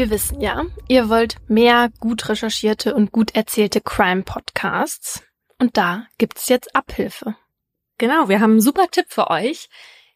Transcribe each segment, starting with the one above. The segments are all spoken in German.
Wir wissen ja, ihr wollt mehr gut recherchierte und gut erzählte Crime-Podcasts. Und da gibt's jetzt Abhilfe. Genau, wir haben einen super Tipp für euch.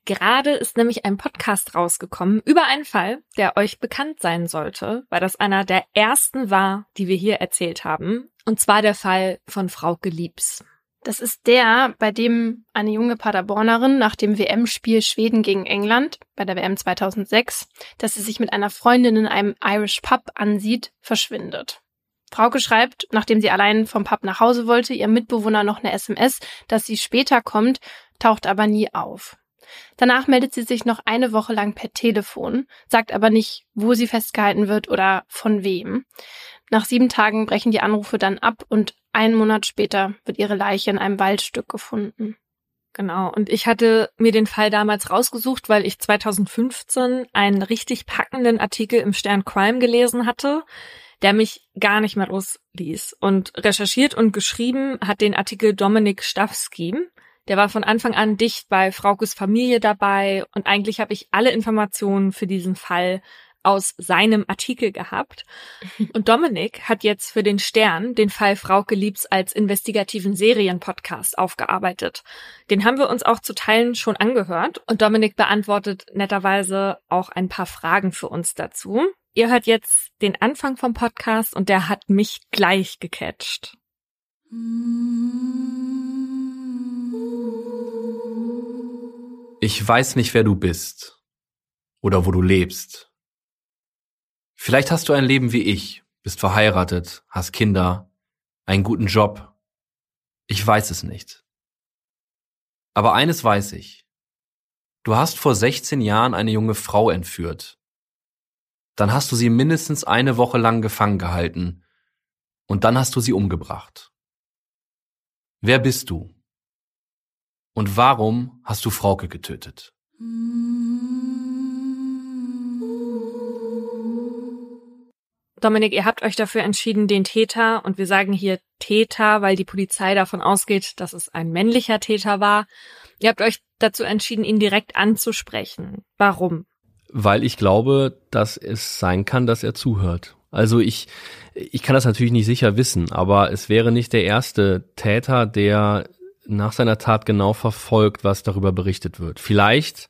Gerade ist nämlich ein Podcast rausgekommen über einen Fall, der euch bekannt sein sollte, weil das einer der ersten war, die wir hier erzählt haben. Und zwar der Fall von Frau Geliebs. Das ist der, bei dem eine junge Paderbornerin nach dem WM-Spiel Schweden gegen England bei der WM 2006, dass sie sich mit einer Freundin in einem Irish Pub ansieht, verschwindet. Frauke schreibt, nachdem sie allein vom Pub nach Hause wollte, ihrem Mitbewohner noch eine SMS, dass sie später kommt, taucht aber nie auf. Danach meldet sie sich noch eine Woche lang per Telefon, sagt aber nicht, wo sie festgehalten wird oder von wem. Nach sieben Tagen brechen die Anrufe dann ab und einen Monat später wird ihre Leiche in einem Waldstück gefunden. Genau. Und ich hatte mir den Fall damals rausgesucht, weil ich 2015 einen richtig packenden Artikel im Stern Crime gelesen hatte, der mich gar nicht mehr losließ. Und recherchiert und geschrieben hat den Artikel Dominik Staffski. Der war von Anfang an dicht bei Fraukes Familie dabei und eigentlich habe ich alle Informationen für diesen Fall aus seinem Artikel gehabt. Und Dominik hat jetzt für den Stern den Fall Frauke Liebs als investigativen Serienpodcast aufgearbeitet. Den haben wir uns auch zu Teilen schon angehört und Dominik beantwortet netterweise auch ein paar Fragen für uns dazu. Ihr hört jetzt den Anfang vom Podcast und der hat mich gleich gecatcht. Ich weiß nicht, wer du bist oder wo du lebst. Vielleicht hast du ein Leben wie ich, bist verheiratet, hast Kinder, einen guten Job. Ich weiß es nicht. Aber eines weiß ich. Du hast vor 16 Jahren eine junge Frau entführt. Dann hast du sie mindestens eine Woche lang gefangen gehalten und dann hast du sie umgebracht. Wer bist du? Und warum hast du Frauke getötet? Dominik, ihr habt euch dafür entschieden, den Täter, und wir sagen hier Täter, weil die Polizei davon ausgeht, dass es ein männlicher Täter war. Ihr habt euch dazu entschieden, ihn direkt anzusprechen. Warum? Weil ich glaube, dass es sein kann, dass er zuhört. Also ich, ich kann das natürlich nicht sicher wissen, aber es wäre nicht der erste Täter, der nach seiner Tat genau verfolgt, was darüber berichtet wird. Vielleicht,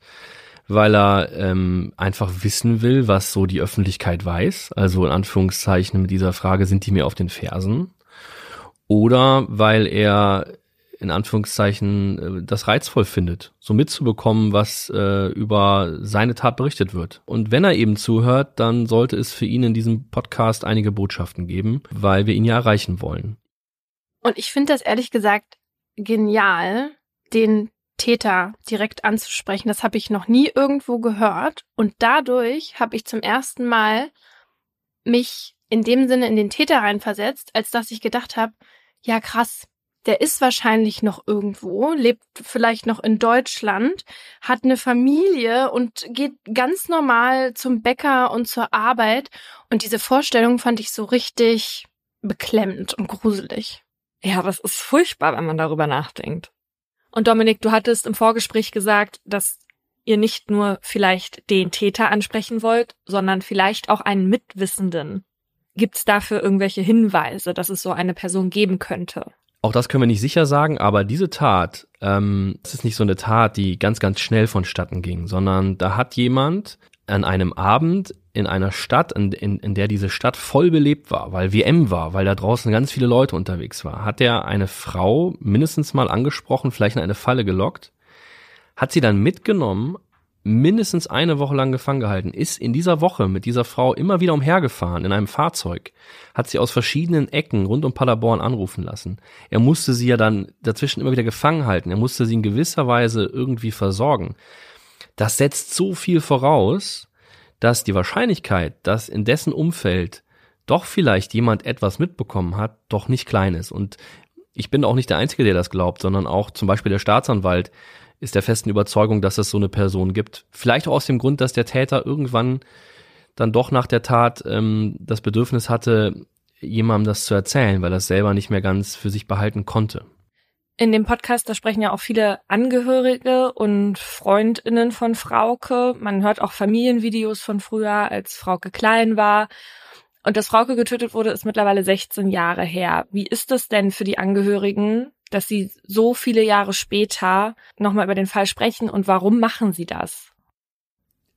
weil er ähm, einfach wissen will, was so die Öffentlichkeit weiß. Also in Anführungszeichen mit dieser Frage, sind die mir auf den Fersen? Oder weil er in Anführungszeichen äh, das reizvoll findet, so mitzubekommen, was äh, über seine Tat berichtet wird. Und wenn er eben zuhört, dann sollte es für ihn in diesem Podcast einige Botschaften geben, weil wir ihn ja erreichen wollen. Und ich finde das ehrlich gesagt genial, den Täter direkt anzusprechen. Das habe ich noch nie irgendwo gehört. Und dadurch habe ich zum ersten Mal mich in dem Sinne in den Täter reinversetzt, als dass ich gedacht habe, ja krass, der ist wahrscheinlich noch irgendwo, lebt vielleicht noch in Deutschland, hat eine Familie und geht ganz normal zum Bäcker und zur Arbeit. Und diese Vorstellung fand ich so richtig beklemmend und gruselig. Ja, das ist furchtbar, wenn man darüber nachdenkt. Und Dominik, du hattest im Vorgespräch gesagt, dass ihr nicht nur vielleicht den Täter ansprechen wollt, sondern vielleicht auch einen Mitwissenden. Gibt es dafür irgendwelche Hinweise, dass es so eine Person geben könnte? Auch das können wir nicht sicher sagen, aber diese Tat, ähm, es ist nicht so eine Tat, die ganz, ganz schnell vonstatten ging, sondern da hat jemand an einem Abend in einer Stadt, in, in, in der diese Stadt voll belebt war, weil WM war, weil da draußen ganz viele Leute unterwegs war, hat er eine Frau mindestens mal angesprochen, vielleicht in eine Falle gelockt, hat sie dann mitgenommen, mindestens eine Woche lang gefangen gehalten, ist in dieser Woche mit dieser Frau immer wieder umhergefahren in einem Fahrzeug, hat sie aus verschiedenen Ecken rund um Paderborn anrufen lassen. Er musste sie ja dann dazwischen immer wieder gefangen halten, er musste sie in gewisser Weise irgendwie versorgen. Das setzt so viel voraus, dass die Wahrscheinlichkeit, dass in dessen Umfeld doch vielleicht jemand etwas mitbekommen hat, doch nicht klein ist. Und ich bin auch nicht der Einzige, der das glaubt, sondern auch zum Beispiel der Staatsanwalt ist der festen Überzeugung, dass es so eine Person gibt. Vielleicht auch aus dem Grund, dass der Täter irgendwann dann doch nach der Tat ähm, das Bedürfnis hatte, jemandem das zu erzählen, weil er es selber nicht mehr ganz für sich behalten konnte. In dem Podcast, da sprechen ja auch viele Angehörige und Freundinnen von Frauke. Man hört auch Familienvideos von früher, als Frauke klein war. Und dass Frauke getötet wurde, ist mittlerweile 16 Jahre her. Wie ist es denn für die Angehörigen, dass sie so viele Jahre später nochmal über den Fall sprechen und warum machen sie das?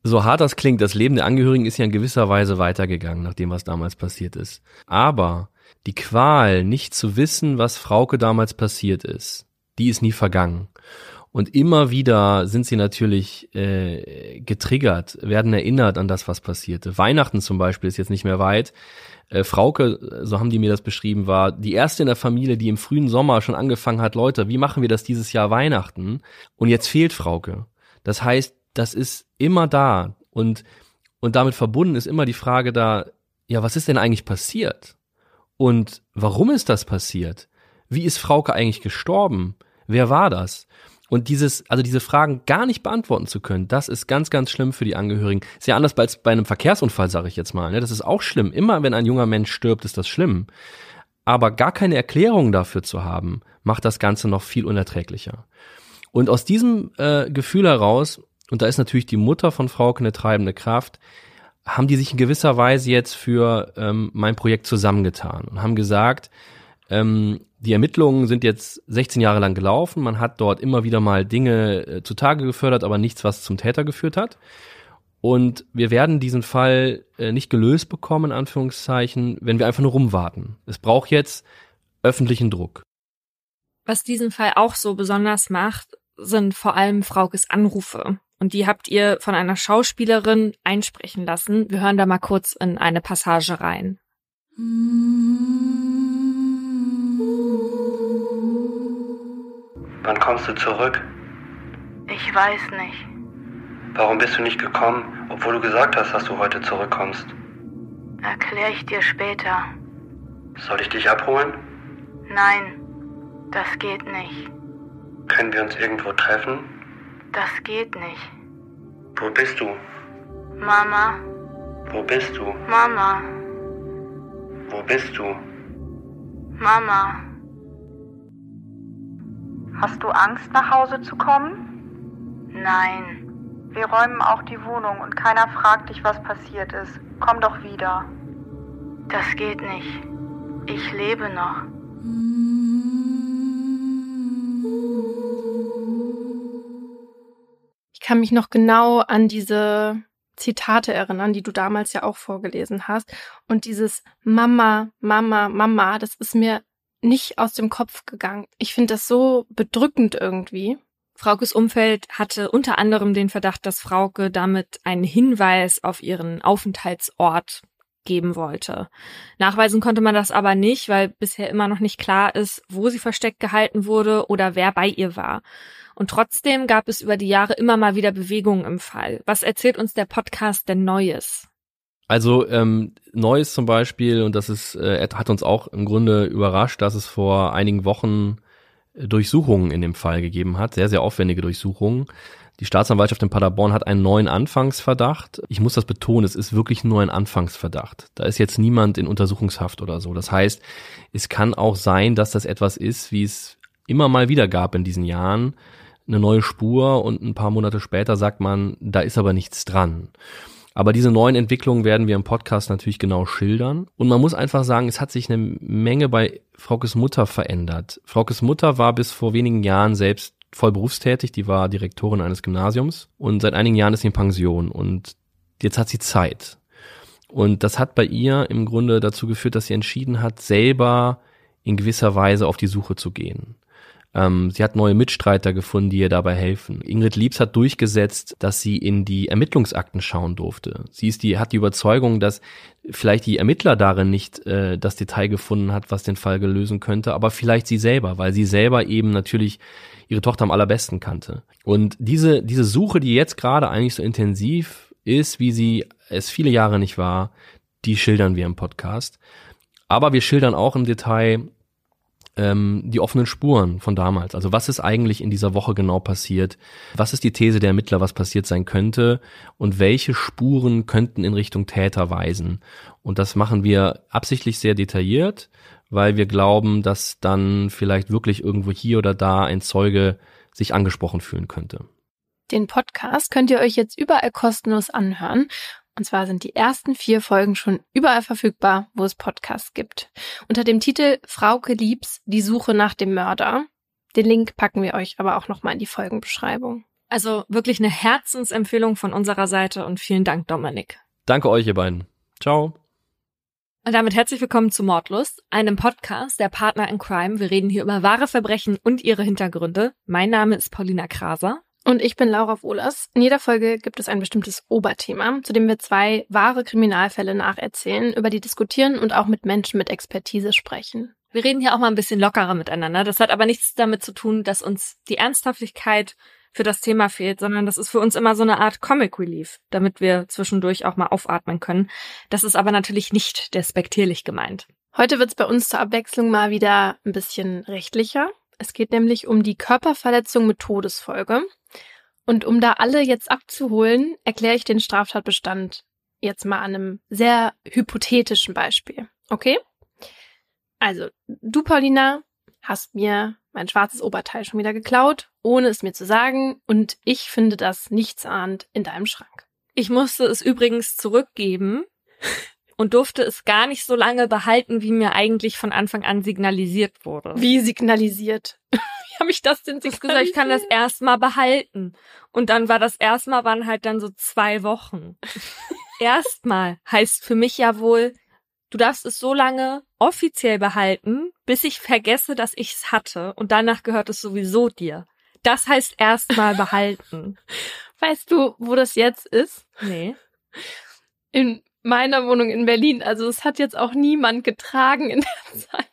So hart das klingt, das Leben der Angehörigen ist ja in gewisser Weise weitergegangen, nach dem, was damals passiert ist. Aber die Qual, nicht zu wissen, was Frauke damals passiert ist, die ist nie vergangen. Und immer wieder sind sie natürlich äh, getriggert, werden erinnert an das, was passierte. Weihnachten zum Beispiel ist jetzt nicht mehr weit. Äh, Frauke, so haben die mir das beschrieben, war die erste in der Familie, die im frühen Sommer schon angefangen hat, Leute, wie machen wir das dieses Jahr Weihnachten? Und jetzt fehlt Frauke. Das heißt, das ist immer da. Und, und damit verbunden ist immer die Frage da, ja, was ist denn eigentlich passiert? Und warum ist das passiert? Wie ist Frauke eigentlich gestorben? Wer war das? Und dieses, also diese Fragen gar nicht beantworten zu können, das ist ganz, ganz schlimm für die Angehörigen. Ist ja anders als bei einem Verkehrsunfall, sage ich jetzt mal. Ne? Das ist auch schlimm. Immer wenn ein junger Mensch stirbt, ist das schlimm. Aber gar keine Erklärung dafür zu haben, macht das Ganze noch viel unerträglicher. Und aus diesem äh, Gefühl heraus, und da ist natürlich die Mutter von Frauke eine treibende Kraft, haben die sich in gewisser Weise jetzt für ähm, mein Projekt zusammengetan und haben gesagt, ähm, die Ermittlungen sind jetzt 16 Jahre lang gelaufen. Man hat dort immer wieder mal Dinge äh, zutage gefördert, aber nichts, was zum Täter geführt hat. Und wir werden diesen Fall äh, nicht gelöst bekommen, in Anführungszeichen, wenn wir einfach nur rumwarten. Es braucht jetzt öffentlichen Druck. Was diesen Fall auch so besonders macht, sind vor allem Fraukes Anrufe. Und die habt ihr von einer Schauspielerin einsprechen lassen. Wir hören da mal kurz in eine Passage rein. Wann kommst du zurück? Ich weiß nicht. Warum bist du nicht gekommen, obwohl du gesagt hast, dass du heute zurückkommst? Erklär ich dir später. Soll ich dich abholen? Nein, das geht nicht. Können wir uns irgendwo treffen? Das geht nicht. Wo bist du? Mama, Wo bist du? Mama, Wo bist du? Mama. Hast du Angst, nach Hause zu kommen? Nein, Wir räumen auch die Wohnung und keiner fragt dich, was passiert ist. Komm doch wieder. das geht nicht. Ich lebe noch. Kann mich noch genau an diese Zitate erinnern, die du damals ja auch vorgelesen hast. Und dieses Mama, Mama, Mama, das ist mir nicht aus dem Kopf gegangen. Ich finde das so bedrückend irgendwie. Fraukes Umfeld hatte unter anderem den Verdacht, dass Frauke damit einen Hinweis auf ihren Aufenthaltsort geben wollte. Nachweisen konnte man das aber nicht, weil bisher immer noch nicht klar ist, wo sie versteckt gehalten wurde oder wer bei ihr war. Und trotzdem gab es über die Jahre immer mal wieder Bewegungen im Fall. Was erzählt uns der Podcast denn Neues? Also ähm, Neues zum Beispiel, und das ist, äh, hat uns auch im Grunde überrascht, dass es vor einigen Wochen äh, Durchsuchungen in dem Fall gegeben hat, sehr, sehr aufwendige Durchsuchungen. Die Staatsanwaltschaft in Paderborn hat einen neuen Anfangsverdacht. Ich muss das betonen, es ist wirklich nur ein Anfangsverdacht. Da ist jetzt niemand in Untersuchungshaft oder so. Das heißt, es kann auch sein, dass das etwas ist, wie es immer mal wieder gab in diesen Jahren, eine neue Spur und ein paar Monate später sagt man, da ist aber nichts dran. Aber diese neuen Entwicklungen werden wir im Podcast natürlich genau schildern. Und man muss einfach sagen, es hat sich eine Menge bei Fraukes Mutter verändert. Fraukes Mutter war bis vor wenigen Jahren selbst voll berufstätig, die war Direktorin eines Gymnasiums und seit einigen Jahren ist sie in Pension und jetzt hat sie Zeit. Und das hat bei ihr im Grunde dazu geführt, dass sie entschieden hat, selber in gewisser Weise auf die Suche zu gehen. Ähm, sie hat neue Mitstreiter gefunden, die ihr dabei helfen. Ingrid Liebs hat durchgesetzt, dass sie in die Ermittlungsakten schauen durfte. Sie ist die, hat die Überzeugung, dass vielleicht die Ermittler darin nicht äh, das Detail gefunden hat, was den Fall gelösen könnte, aber vielleicht sie selber, weil sie selber eben natürlich ihre Tochter am allerbesten kannte. Und diese, diese Suche, die jetzt gerade eigentlich so intensiv ist, wie sie es viele Jahre nicht war, die schildern wir im Podcast. Aber wir schildern auch im Detail ähm, die offenen Spuren von damals. Also was ist eigentlich in dieser Woche genau passiert? Was ist die These der Ermittler, was passiert sein könnte? Und welche Spuren könnten in Richtung Täter weisen? Und das machen wir absichtlich sehr detailliert weil wir glauben, dass dann vielleicht wirklich irgendwo hier oder da ein Zeuge sich angesprochen fühlen könnte. Den Podcast könnt ihr euch jetzt überall kostenlos anhören. Und zwar sind die ersten vier Folgen schon überall verfügbar, wo es Podcasts gibt. Unter dem Titel Frauke Liebs, die Suche nach dem Mörder. Den Link packen wir euch aber auch nochmal in die Folgenbeschreibung. Also wirklich eine Herzensempfehlung von unserer Seite und vielen Dank, Dominik. Danke euch, ihr beiden. Ciao. Und damit herzlich willkommen zu Mordlust, einem Podcast der Partner in Crime. Wir reden hier über wahre Verbrechen und ihre Hintergründe. Mein Name ist Paulina Kraser. Und ich bin Laura Wohlers. In jeder Folge gibt es ein bestimmtes Oberthema, zu dem wir zwei wahre Kriminalfälle nacherzählen, über die diskutieren und auch mit Menschen mit Expertise sprechen. Wir reden hier auch mal ein bisschen lockerer miteinander. Das hat aber nichts damit zu tun, dass uns die Ernsthaftigkeit für das Thema fehlt, sondern das ist für uns immer so eine Art Comic Relief, damit wir zwischendurch auch mal aufatmen können. Das ist aber natürlich nicht despektierlich gemeint. Heute wird es bei uns zur Abwechslung mal wieder ein bisschen rechtlicher. Es geht nämlich um die Körperverletzung mit Todesfolge. Und um da alle jetzt abzuholen, erkläre ich den Straftatbestand jetzt mal an einem sehr hypothetischen Beispiel. Okay? Also, du, Paulina, hast mir mein schwarzes Oberteil schon wieder geklaut, ohne es mir zu sagen, und ich finde das nichtsahnend in deinem Schrank. Ich musste es übrigens zurückgeben und durfte es gar nicht so lange behalten, wie mir eigentlich von Anfang an signalisiert wurde. Wie signalisiert? Wie habe ich das denn signalisiert? Gesagt, ich kann das erstmal behalten. Und dann war das erstmal waren halt dann so zwei Wochen. erstmal heißt für mich ja wohl, du darfst es so lange offiziell behalten, bis ich vergesse, dass ich es hatte. Und danach gehört es sowieso dir. Das heißt erstmal behalten. Weißt du, wo das jetzt ist? Nee. In meiner Wohnung in Berlin. Also es hat jetzt auch niemand getragen in der Zeit.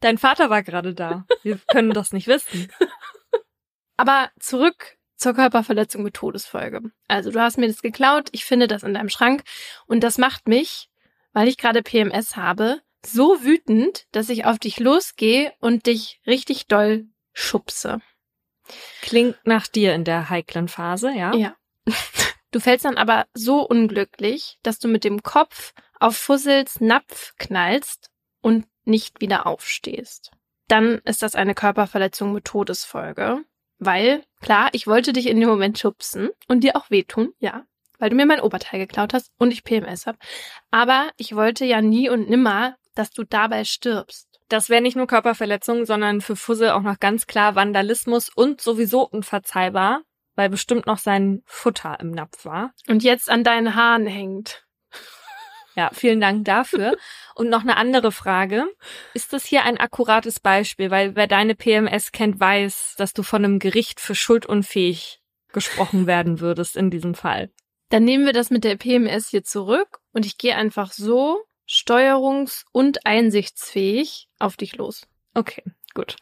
Dein Vater war gerade da. Wir können das nicht wissen. Aber zurück zur Körperverletzung mit Todesfolge. Also du hast mir das geklaut, ich finde das in deinem Schrank und das macht mich, weil ich gerade PMS habe, so wütend, dass ich auf dich losgehe und dich richtig doll schubse. Klingt nach dir in der heiklen Phase, ja? Ja. Du fällst dann aber so unglücklich, dass du mit dem Kopf auf Fussels Napf knallst und nicht wieder aufstehst. Dann ist das eine Körperverletzung mit Todesfolge. Weil, klar, ich wollte dich in dem Moment schubsen und dir auch wehtun, ja, weil du mir mein Oberteil geklaut hast und ich PMS hab. Aber ich wollte ja nie und nimmer, dass du dabei stirbst. Das wäre nicht nur Körperverletzung, sondern für Fussel auch noch ganz klar Vandalismus und sowieso unverzeihbar, weil bestimmt noch sein Futter im Napf war. Und jetzt an deinen Haaren hängt. Ja, vielen Dank dafür. Und noch eine andere Frage. Ist das hier ein akkurates Beispiel? Weil wer deine PMS kennt, weiß, dass du von einem Gericht für schuldunfähig gesprochen werden würdest in diesem Fall. Dann nehmen wir das mit der PMS hier zurück und ich gehe einfach so steuerungs- und einsichtsfähig auf dich los. Okay, gut.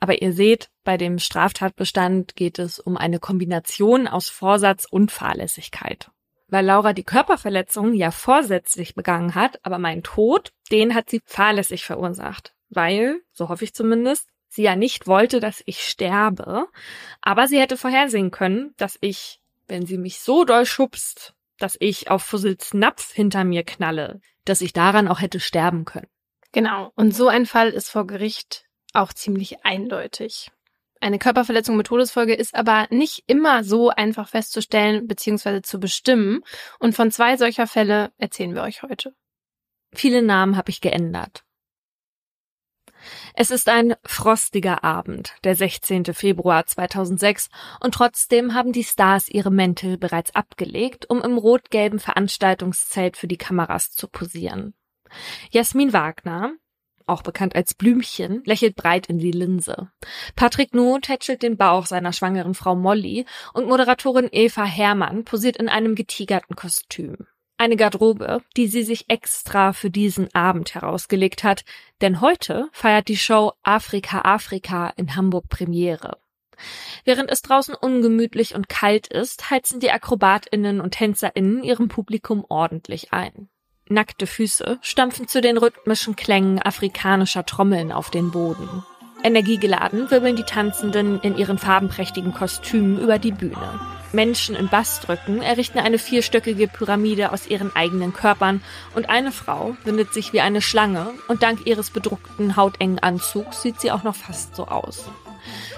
Aber ihr seht, bei dem Straftatbestand geht es um eine Kombination aus Vorsatz und Fahrlässigkeit. Weil Laura die Körperverletzung ja vorsätzlich begangen hat, aber mein Tod, den hat sie fahrlässig verursacht. Weil, so hoffe ich zumindest, sie ja nicht wollte, dass ich sterbe, aber sie hätte vorhersehen können, dass ich, wenn sie mich so doll schubst, dass ich auf Fussels Napf hinter mir knalle, dass ich daran auch hätte sterben können. Genau. Und so ein Fall ist vor Gericht auch ziemlich eindeutig. Eine Körperverletzung mit Todesfolge ist aber nicht immer so einfach festzustellen bzw. zu bestimmen. Und von zwei solcher Fälle erzählen wir euch heute. Viele Namen habe ich geändert. Es ist ein frostiger Abend, der 16. Februar 2006, und trotzdem haben die Stars ihre Mäntel bereits abgelegt, um im rot-gelben Veranstaltungszelt für die Kameras zu posieren. Jasmin Wagner, auch bekannt als Blümchen, lächelt breit in die Linse. Patrick Nuh tätschelt den Bauch seiner schwangeren Frau Molly und Moderatorin Eva Herrmann posiert in einem getigerten Kostüm. Eine Garderobe, die sie sich extra für diesen Abend herausgelegt hat, denn heute feiert die Show Afrika Afrika in Hamburg Premiere. Während es draußen ungemütlich und kalt ist, heizen die Akrobatinnen und Tänzerinnen ihrem Publikum ordentlich ein. Nackte Füße stampfen zu den rhythmischen Klängen afrikanischer Trommeln auf den Boden. Energiegeladen wirbeln die Tanzenden in ihren farbenprächtigen Kostümen über die Bühne. Menschen in Bastrücken errichten eine vierstöckige Pyramide aus ihren eigenen Körpern und eine Frau windet sich wie eine Schlange und dank ihres bedruckten hautengen Anzugs sieht sie auch noch fast so aus.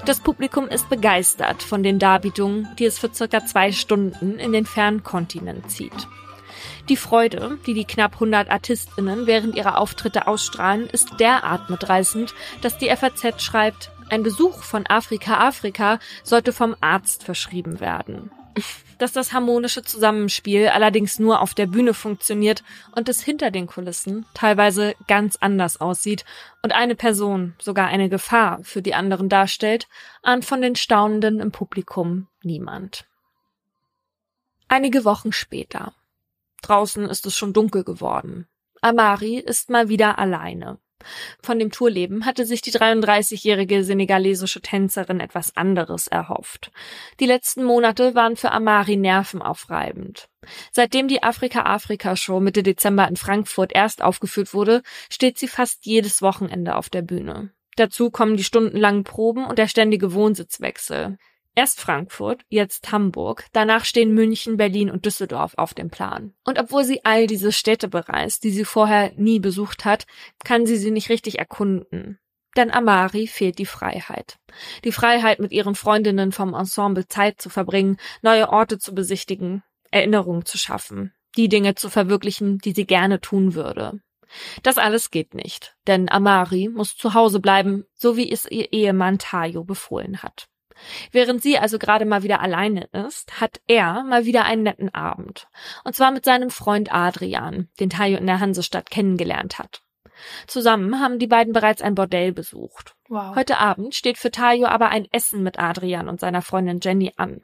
Das Publikum ist begeistert von den Darbietungen, die es für circa zwei Stunden in den fernen Kontinent zieht. Die Freude, die die knapp 100 ArtistInnen während ihrer Auftritte ausstrahlen, ist derart mitreißend, dass die FAZ schreibt, ein Besuch von Afrika Afrika sollte vom Arzt verschrieben werden. Dass das harmonische Zusammenspiel allerdings nur auf der Bühne funktioniert und es hinter den Kulissen teilweise ganz anders aussieht und eine Person sogar eine Gefahr für die anderen darstellt, ahnt von den Staunenden im Publikum niemand. Einige Wochen später. Draußen ist es schon dunkel geworden. Amari ist mal wieder alleine. Von dem Tourleben hatte sich die 33-jährige senegalesische Tänzerin etwas anderes erhofft. Die letzten Monate waren für Amari nervenaufreibend. Seitdem die Afrika-Afrika-Show Mitte Dezember in Frankfurt erst aufgeführt wurde, steht sie fast jedes Wochenende auf der Bühne. Dazu kommen die stundenlangen Proben und der ständige Wohnsitzwechsel. Erst Frankfurt, jetzt Hamburg, danach stehen München, Berlin und Düsseldorf auf dem Plan. Und obwohl sie all diese Städte bereist, die sie vorher nie besucht hat, kann sie sie nicht richtig erkunden. Denn Amari fehlt die Freiheit. Die Freiheit, mit ihren Freundinnen vom Ensemble Zeit zu verbringen, neue Orte zu besichtigen, Erinnerungen zu schaffen, die Dinge zu verwirklichen, die sie gerne tun würde. Das alles geht nicht, denn Amari muss zu Hause bleiben, so wie es ihr Ehemann Tayo befohlen hat. Während sie also gerade mal wieder alleine ist, hat er mal wieder einen netten Abend. Und zwar mit seinem Freund Adrian, den Tayo in der Hansestadt kennengelernt hat. Zusammen haben die beiden bereits ein Bordell besucht. Wow. Heute Abend steht für Tayo aber ein Essen mit Adrian und seiner Freundin Jenny an.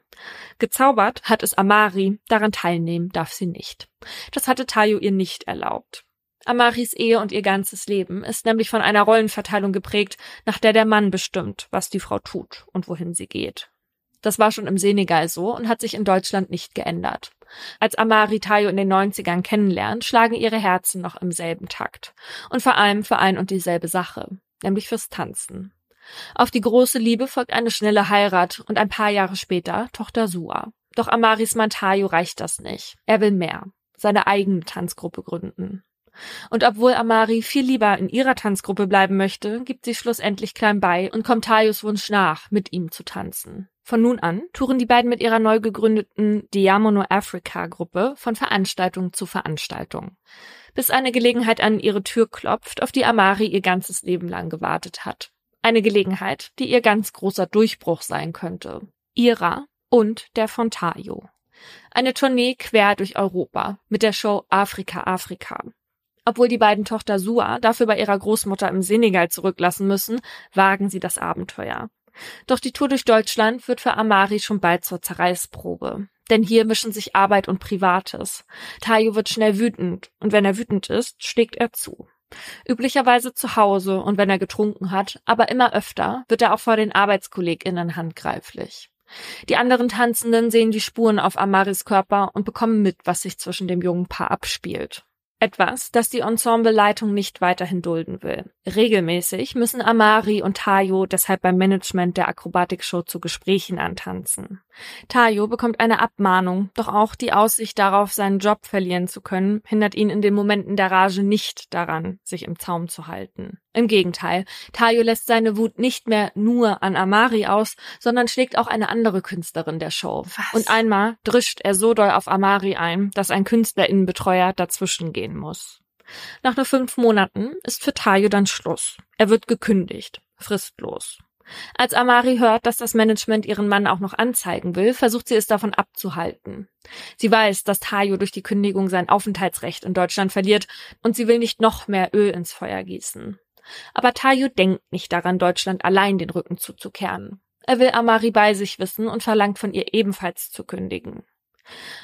Gezaubert hat es Amari, daran teilnehmen darf sie nicht. Das hatte Tayo ihr nicht erlaubt. Amaris Ehe und ihr ganzes Leben ist nämlich von einer Rollenverteilung geprägt, nach der der Mann bestimmt, was die Frau tut und wohin sie geht. Das war schon im Senegal so und hat sich in Deutschland nicht geändert. Als Amari Tayo in den 90ern kennenlernt, schlagen ihre Herzen noch im selben Takt. Und vor allem für ein und dieselbe Sache, nämlich fürs Tanzen. Auf die große Liebe folgt eine schnelle Heirat und ein paar Jahre später Tochter Sua. Doch Amaris Mann Tayo reicht das nicht. Er will mehr. Seine eigene Tanzgruppe gründen. Und obwohl Amari viel lieber in ihrer Tanzgruppe bleiben möchte, gibt sie schlussendlich klein bei und kommt Tayos Wunsch nach, mit ihm zu tanzen. Von nun an touren die beiden mit ihrer neu gegründeten Diamono Africa Gruppe von Veranstaltung zu Veranstaltung. Bis eine Gelegenheit an ihre Tür klopft, auf die Amari ihr ganzes Leben lang gewartet hat. Eine Gelegenheit, die ihr ganz großer Durchbruch sein könnte. Ihrer und der von Tayo. Eine Tournee quer durch Europa mit der Show Afrika Afrika. Obwohl die beiden Tochter Sua dafür bei ihrer Großmutter im Senegal zurücklassen müssen, wagen sie das Abenteuer. Doch die Tour durch Deutschland wird für Amari schon bald zur Zerreißprobe. Denn hier mischen sich Arbeit und Privates. Tayo wird schnell wütend und wenn er wütend ist, schlägt er zu. Üblicherweise zu Hause und wenn er getrunken hat, aber immer öfter wird er auch vor den ArbeitskollegInnen handgreiflich. Die anderen Tanzenden sehen die Spuren auf Amaris Körper und bekommen mit, was sich zwischen dem jungen Paar abspielt. Etwas, das die Ensembleleitung nicht weiterhin dulden will. Regelmäßig müssen Amari und Tayo deshalb beim Management der Akrobatikshow zu Gesprächen antanzen. Tayo bekommt eine Abmahnung, doch auch die Aussicht darauf, seinen Job verlieren zu können, hindert ihn in den Momenten der Rage nicht daran, sich im Zaum zu halten. Im Gegenteil, Tayo lässt seine Wut nicht mehr nur an Amari aus, sondern schlägt auch eine andere Künstlerin der Show. Was? Und einmal drischt er so doll auf Amari ein, dass ein Künstlerinnenbetreuer dazwischen gehen muss. Nach nur fünf Monaten ist für Tayo dann Schluss. Er wird gekündigt, fristlos. Als Amari hört, dass das Management ihren Mann auch noch anzeigen will, versucht sie es davon abzuhalten. Sie weiß, dass Tayo durch die Kündigung sein Aufenthaltsrecht in Deutschland verliert und sie will nicht noch mehr Öl ins Feuer gießen. Aber Tayo denkt nicht daran, Deutschland allein den Rücken zuzukehren. Er will Amari bei sich wissen und verlangt von ihr ebenfalls zu kündigen.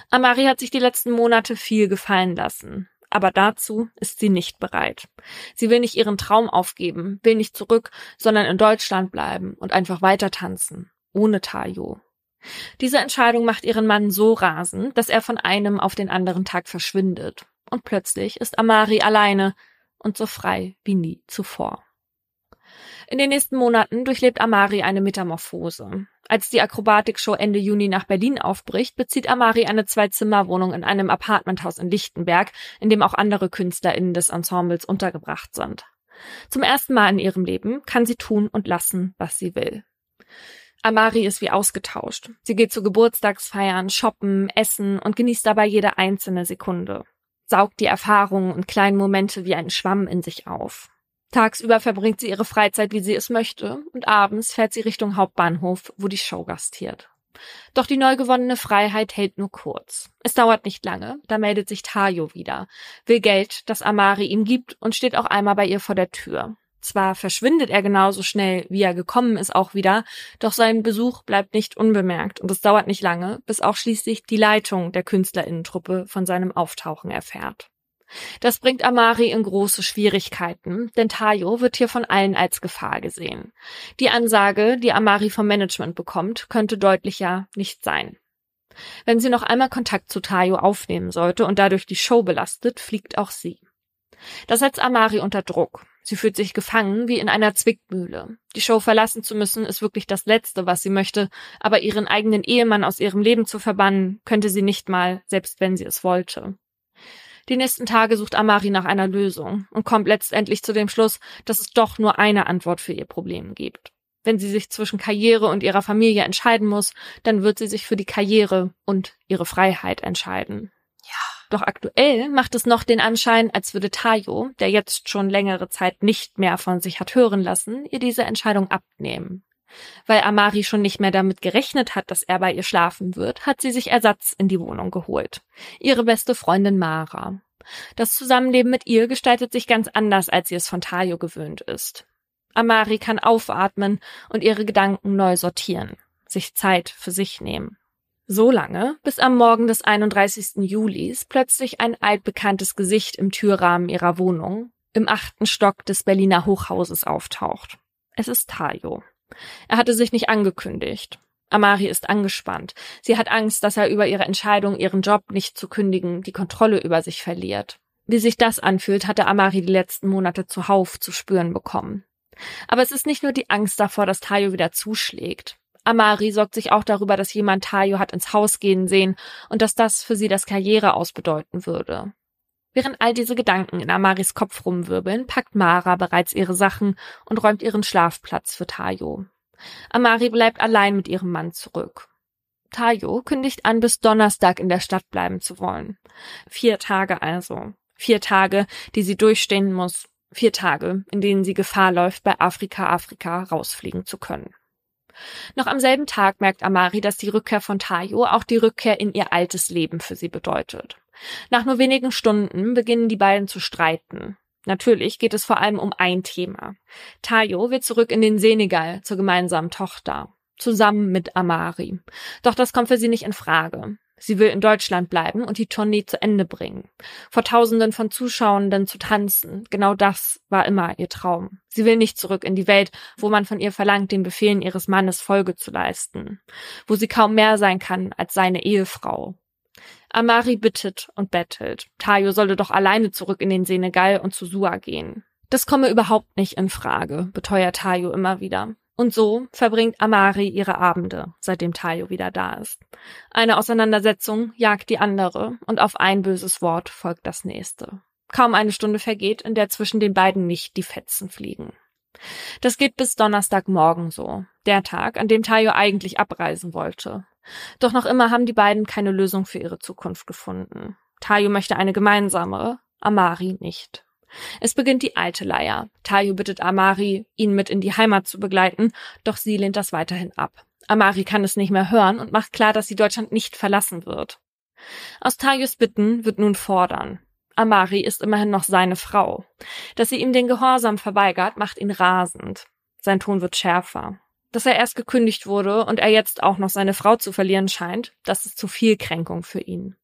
Amari hat sich die letzten Monate viel gefallen lassen. Aber dazu ist sie nicht bereit. Sie will nicht ihren Traum aufgeben, will nicht zurück, sondern in Deutschland bleiben und einfach weiter tanzen. Ohne Tayo. Diese Entscheidung macht ihren Mann so rasend, dass er von einem auf den anderen Tag verschwindet. Und plötzlich ist Amari alleine, und so frei wie nie zuvor. In den nächsten Monaten durchlebt Amari eine Metamorphose. Als die Akrobatikshow Ende Juni nach Berlin aufbricht, bezieht Amari eine Zwei-Zimmer-Wohnung in einem Apartmenthaus in Lichtenberg, in dem auch andere KünstlerInnen des Ensembles untergebracht sind. Zum ersten Mal in ihrem Leben kann sie tun und lassen, was sie will. Amari ist wie ausgetauscht. Sie geht zu Geburtstagsfeiern, shoppen, essen und genießt dabei jede einzelne Sekunde. Saugt die Erfahrungen und kleinen Momente wie einen Schwamm in sich auf. Tagsüber verbringt sie ihre Freizeit, wie sie es möchte, und abends fährt sie Richtung Hauptbahnhof, wo die Show gastiert. Doch die neu gewonnene Freiheit hält nur kurz. Es dauert nicht lange, da meldet sich Tayo wieder, will Geld, das Amari ihm gibt und steht auch einmal bei ihr vor der Tür. Zwar verschwindet er genauso schnell, wie er gekommen ist, auch wieder, doch sein Besuch bleibt nicht unbemerkt und es dauert nicht lange, bis auch schließlich die Leitung der Künstlerinnentruppe von seinem Auftauchen erfährt. Das bringt Amari in große Schwierigkeiten, denn Tayo wird hier von allen als Gefahr gesehen. Die Ansage, die Amari vom Management bekommt, könnte deutlicher nicht sein. Wenn sie noch einmal Kontakt zu Tayo aufnehmen sollte und dadurch die Show belastet, fliegt auch sie. Das setzt Amari unter Druck. Sie fühlt sich gefangen wie in einer Zwickmühle. Die Show verlassen zu müssen ist wirklich das Letzte, was sie möchte, aber ihren eigenen Ehemann aus ihrem Leben zu verbannen, könnte sie nicht mal, selbst wenn sie es wollte. Die nächsten Tage sucht Amari nach einer Lösung und kommt letztendlich zu dem Schluss, dass es doch nur eine Antwort für ihr Problem gibt. Wenn sie sich zwischen Karriere und ihrer Familie entscheiden muss, dann wird sie sich für die Karriere und ihre Freiheit entscheiden. Ja. Doch aktuell macht es noch den Anschein, als würde Tayo, der jetzt schon längere Zeit nicht mehr von sich hat hören lassen, ihr diese Entscheidung abnehmen. Weil Amari schon nicht mehr damit gerechnet hat, dass er bei ihr schlafen wird, hat sie sich Ersatz in die Wohnung geholt. Ihre beste Freundin Mara. Das Zusammenleben mit ihr gestaltet sich ganz anders, als sie es von Tayo gewöhnt ist. Amari kann aufatmen und ihre Gedanken neu sortieren, sich Zeit für sich nehmen. So lange, bis am Morgen des 31. Julis plötzlich ein altbekanntes Gesicht im Türrahmen ihrer Wohnung, im achten Stock des Berliner Hochhauses auftaucht. Es ist Tayo. Er hatte sich nicht angekündigt. Amari ist angespannt. Sie hat Angst, dass er über ihre Entscheidung, ihren Job nicht zu kündigen, die Kontrolle über sich verliert. Wie sich das anfühlt, hatte Amari die letzten Monate zuhauf zu spüren bekommen. Aber es ist nicht nur die Angst davor, dass Tayo wieder zuschlägt. Amari sorgt sich auch darüber, dass jemand Tayo hat ins Haus gehen sehen und dass das für sie das Karriere ausbedeuten würde. Während all diese Gedanken in Amaris Kopf rumwirbeln, packt Mara bereits ihre Sachen und räumt ihren Schlafplatz für Tayo. Amari bleibt allein mit ihrem Mann zurück. Tayo kündigt an, bis Donnerstag in der Stadt bleiben zu wollen. Vier Tage also. Vier Tage, die sie durchstehen muss. Vier Tage, in denen sie Gefahr läuft, bei Afrika Afrika rausfliegen zu können. Noch am selben Tag merkt Amari, dass die Rückkehr von Tayo auch die Rückkehr in ihr altes Leben für sie bedeutet. Nach nur wenigen Stunden beginnen die beiden zu streiten. Natürlich geht es vor allem um ein Thema. Tayo wird zurück in den Senegal zur gemeinsamen Tochter. Zusammen mit Amari. Doch das kommt für sie nicht in Frage. Sie will in Deutschland bleiben und die Tournee zu Ende bringen. Vor Tausenden von Zuschauenden zu tanzen. Genau das war immer ihr Traum. Sie will nicht zurück in die Welt, wo man von ihr verlangt, den Befehlen ihres Mannes Folge zu leisten. Wo sie kaum mehr sein kann als seine Ehefrau. Amari bittet und bettelt. Tayo solle doch alleine zurück in den Senegal und zu Sua gehen. Das komme überhaupt nicht in Frage, beteuert Tayo immer wieder. Und so verbringt Amari ihre Abende, seitdem Tayo wieder da ist. Eine Auseinandersetzung jagt die andere und auf ein böses Wort folgt das nächste. Kaum eine Stunde vergeht, in der zwischen den beiden nicht die Fetzen fliegen. Das geht bis Donnerstagmorgen so, der Tag, an dem Tayo eigentlich abreisen wollte. Doch noch immer haben die beiden keine Lösung für ihre Zukunft gefunden. Tayo möchte eine gemeinsame, Amari nicht. Es beginnt die alte Leier. Tayo bittet Amari, ihn mit in die Heimat zu begleiten, doch sie lehnt das weiterhin ab. Amari kann es nicht mehr hören und macht klar, dass sie Deutschland nicht verlassen wird. Aus Tayos Bitten wird nun fordern. Amari ist immerhin noch seine Frau. Dass sie ihm den Gehorsam verweigert, macht ihn rasend. Sein Ton wird schärfer. Dass er erst gekündigt wurde und er jetzt auch noch seine Frau zu verlieren scheint, das ist zu viel Kränkung für ihn.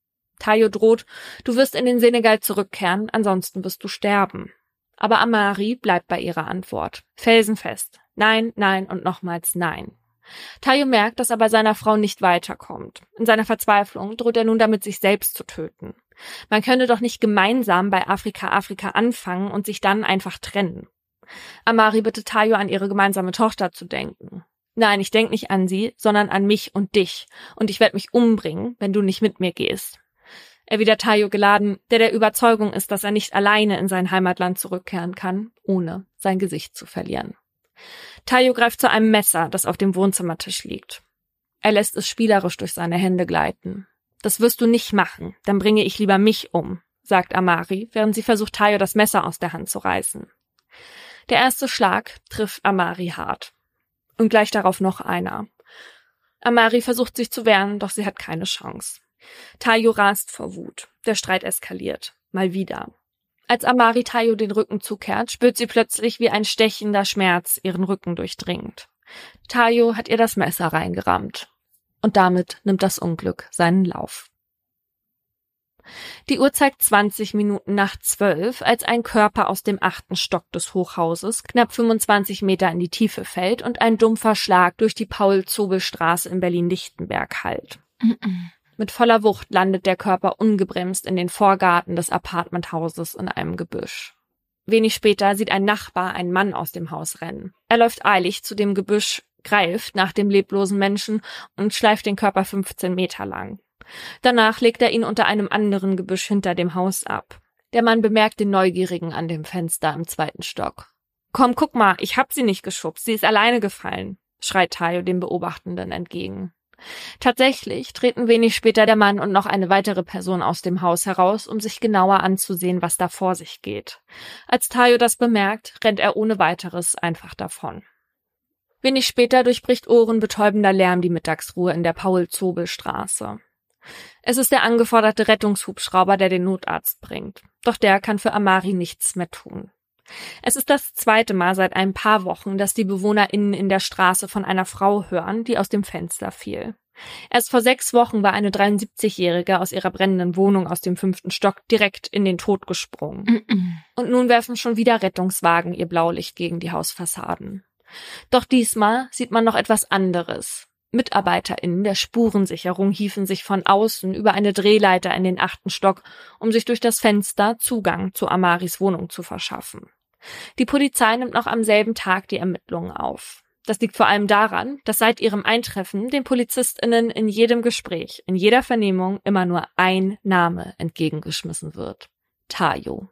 Tayo droht, du wirst in den Senegal zurückkehren, ansonsten wirst du sterben. Aber Amari bleibt bei ihrer Antwort. Felsenfest. Nein, nein und nochmals nein. Tayo merkt, dass er bei seiner Frau nicht weiterkommt. In seiner Verzweiflung droht er nun damit, sich selbst zu töten. Man könne doch nicht gemeinsam bei Afrika Afrika anfangen und sich dann einfach trennen. Amari bittet Tayo an ihre gemeinsame Tochter zu denken. Nein, ich denke nicht an sie, sondern an mich und dich. Und ich werde mich umbringen, wenn du nicht mit mir gehst. Erwidert Tayo geladen, der der Überzeugung ist, dass er nicht alleine in sein Heimatland zurückkehren kann, ohne sein Gesicht zu verlieren. Tayo greift zu einem Messer, das auf dem Wohnzimmertisch liegt. Er lässt es spielerisch durch seine Hände gleiten. Das wirst du nicht machen, dann bringe ich lieber mich um, sagt Amari, während sie versucht, Tayo das Messer aus der Hand zu reißen. Der erste Schlag trifft Amari hart. Und gleich darauf noch einer. Amari versucht sich zu wehren, doch sie hat keine Chance. Tayo rast vor Wut. Der Streit eskaliert. Mal wieder. Als Amari Tayo den Rücken zukehrt, spürt sie plötzlich, wie ein stechender Schmerz ihren Rücken durchdringt. Tayo hat ihr das Messer reingerammt. Und damit nimmt das Unglück seinen Lauf. Die Uhr zeigt 20 Minuten nach zwölf, als ein Körper aus dem achten Stock des Hochhauses knapp 25 Meter in die Tiefe fällt und ein dumpfer Schlag durch die Paul-Zobel-Straße in Berlin-Lichtenberg hallt. Mm -mm. Mit voller Wucht landet der Körper ungebremst in den Vorgarten des Apartmenthauses in einem Gebüsch. Wenig später sieht ein Nachbar einen Mann aus dem Haus rennen. Er läuft eilig zu dem Gebüsch, greift nach dem leblosen Menschen und schleift den Körper 15 Meter lang. Danach legt er ihn unter einem anderen Gebüsch hinter dem Haus ab. Der Mann bemerkt den Neugierigen an dem Fenster im zweiten Stock. Komm, guck mal, ich hab sie nicht geschubst, sie ist alleine gefallen, schreit Tayo dem Beobachtenden entgegen. Tatsächlich treten wenig später der Mann und noch eine weitere Person aus dem Haus heraus, um sich genauer anzusehen, was da vor sich geht. Als Tayo das bemerkt, rennt er ohne weiteres einfach davon. Wenig später durchbricht ohrenbetäubender Lärm die Mittagsruhe in der Paul-Zobel-Straße. Es ist der angeforderte Rettungshubschrauber, der den Notarzt bringt. Doch der kann für Amari nichts mehr tun. Es ist das zweite Mal seit ein paar Wochen, dass die BewohnerInnen in der Straße von einer Frau hören, die aus dem Fenster fiel. Erst vor sechs Wochen war eine 73-Jährige aus ihrer brennenden Wohnung aus dem fünften Stock direkt in den Tod gesprungen. Mm -mm. Und nun werfen schon wieder Rettungswagen ihr Blaulicht gegen die Hausfassaden. Doch diesmal sieht man noch etwas anderes. MitarbeiterInnen der Spurensicherung hiefen sich von außen über eine Drehleiter in den achten Stock, um sich durch das Fenster Zugang zu Amaris Wohnung zu verschaffen. Die Polizei nimmt noch am selben Tag die Ermittlungen auf. Das liegt vor allem daran, dass seit ihrem Eintreffen den PolizistInnen in jedem Gespräch, in jeder Vernehmung immer nur ein Name entgegengeschmissen wird. Tayo.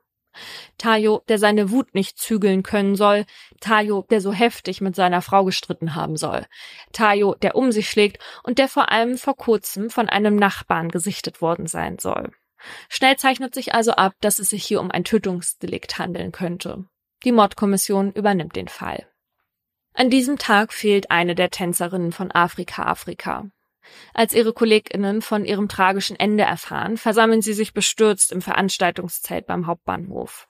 Tayo, der seine Wut nicht zügeln können soll, Tayo, der so heftig mit seiner Frau gestritten haben soll, Tayo, der um sich schlägt und der vor allem vor kurzem von einem Nachbarn gesichtet worden sein soll. Schnell zeichnet sich also ab, dass es sich hier um ein Tötungsdelikt handeln könnte. Die Mordkommission übernimmt den Fall. An diesem Tag fehlt eine der Tänzerinnen von Afrika Afrika. Als ihre KollegInnen von ihrem tragischen Ende erfahren, versammeln sie sich bestürzt im Veranstaltungszelt beim Hauptbahnhof.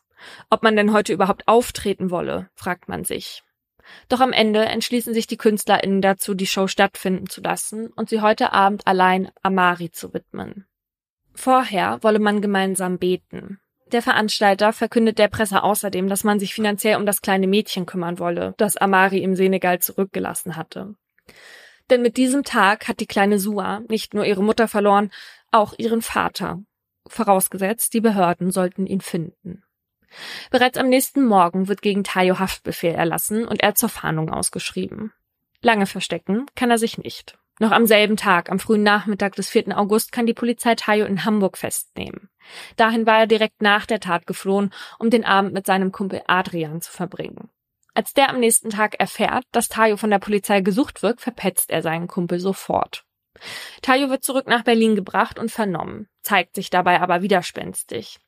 Ob man denn heute überhaupt auftreten wolle, fragt man sich. Doch am Ende entschließen sich die KünstlerInnen dazu, die Show stattfinden zu lassen und sie heute Abend allein Amari zu widmen. Vorher wolle man gemeinsam beten. Der Veranstalter verkündet der Presse außerdem, dass man sich finanziell um das kleine Mädchen kümmern wolle, das Amari im Senegal zurückgelassen hatte. Denn mit diesem Tag hat die kleine Sua nicht nur ihre Mutter verloren, auch ihren Vater. Vorausgesetzt, die Behörden sollten ihn finden. Bereits am nächsten Morgen wird gegen Tayo Haftbefehl erlassen und er zur Fahndung ausgeschrieben. Lange verstecken kann er sich nicht. Noch am selben Tag, am frühen Nachmittag des 4. August, kann die Polizei Tayo in Hamburg festnehmen. Dahin war er direkt nach der Tat geflohen, um den Abend mit seinem Kumpel Adrian zu verbringen. Als der am nächsten Tag erfährt, dass Tayo von der Polizei gesucht wird, verpetzt er seinen Kumpel sofort. Tayo wird zurück nach Berlin gebracht und vernommen, zeigt sich dabei aber widerspenstig.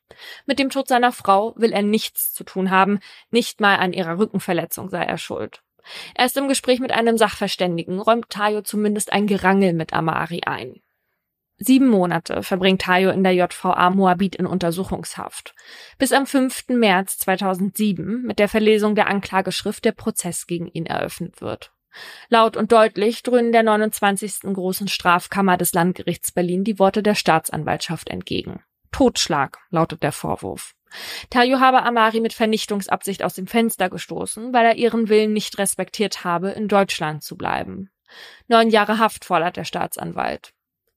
Mit dem Tod seiner Frau will er nichts zu tun haben, nicht mal an ihrer Rückenverletzung sei er schuld. Erst im Gespräch mit einem Sachverständigen räumt Tayo zumindest ein Gerangel mit Amari ein. Sieben Monate verbringt Tayo in der JVA Moabit in Untersuchungshaft. Bis am 5. März 2007 mit der Verlesung der Anklageschrift der Prozess gegen ihn eröffnet wird. Laut und deutlich dröhnen der 29. großen Strafkammer des Landgerichts Berlin die Worte der Staatsanwaltschaft entgegen. Totschlag lautet der Vorwurf. Tayo habe Amari mit Vernichtungsabsicht aus dem Fenster gestoßen, weil er ihren Willen nicht respektiert habe, in Deutschland zu bleiben. Neun Jahre Haft fordert der Staatsanwalt.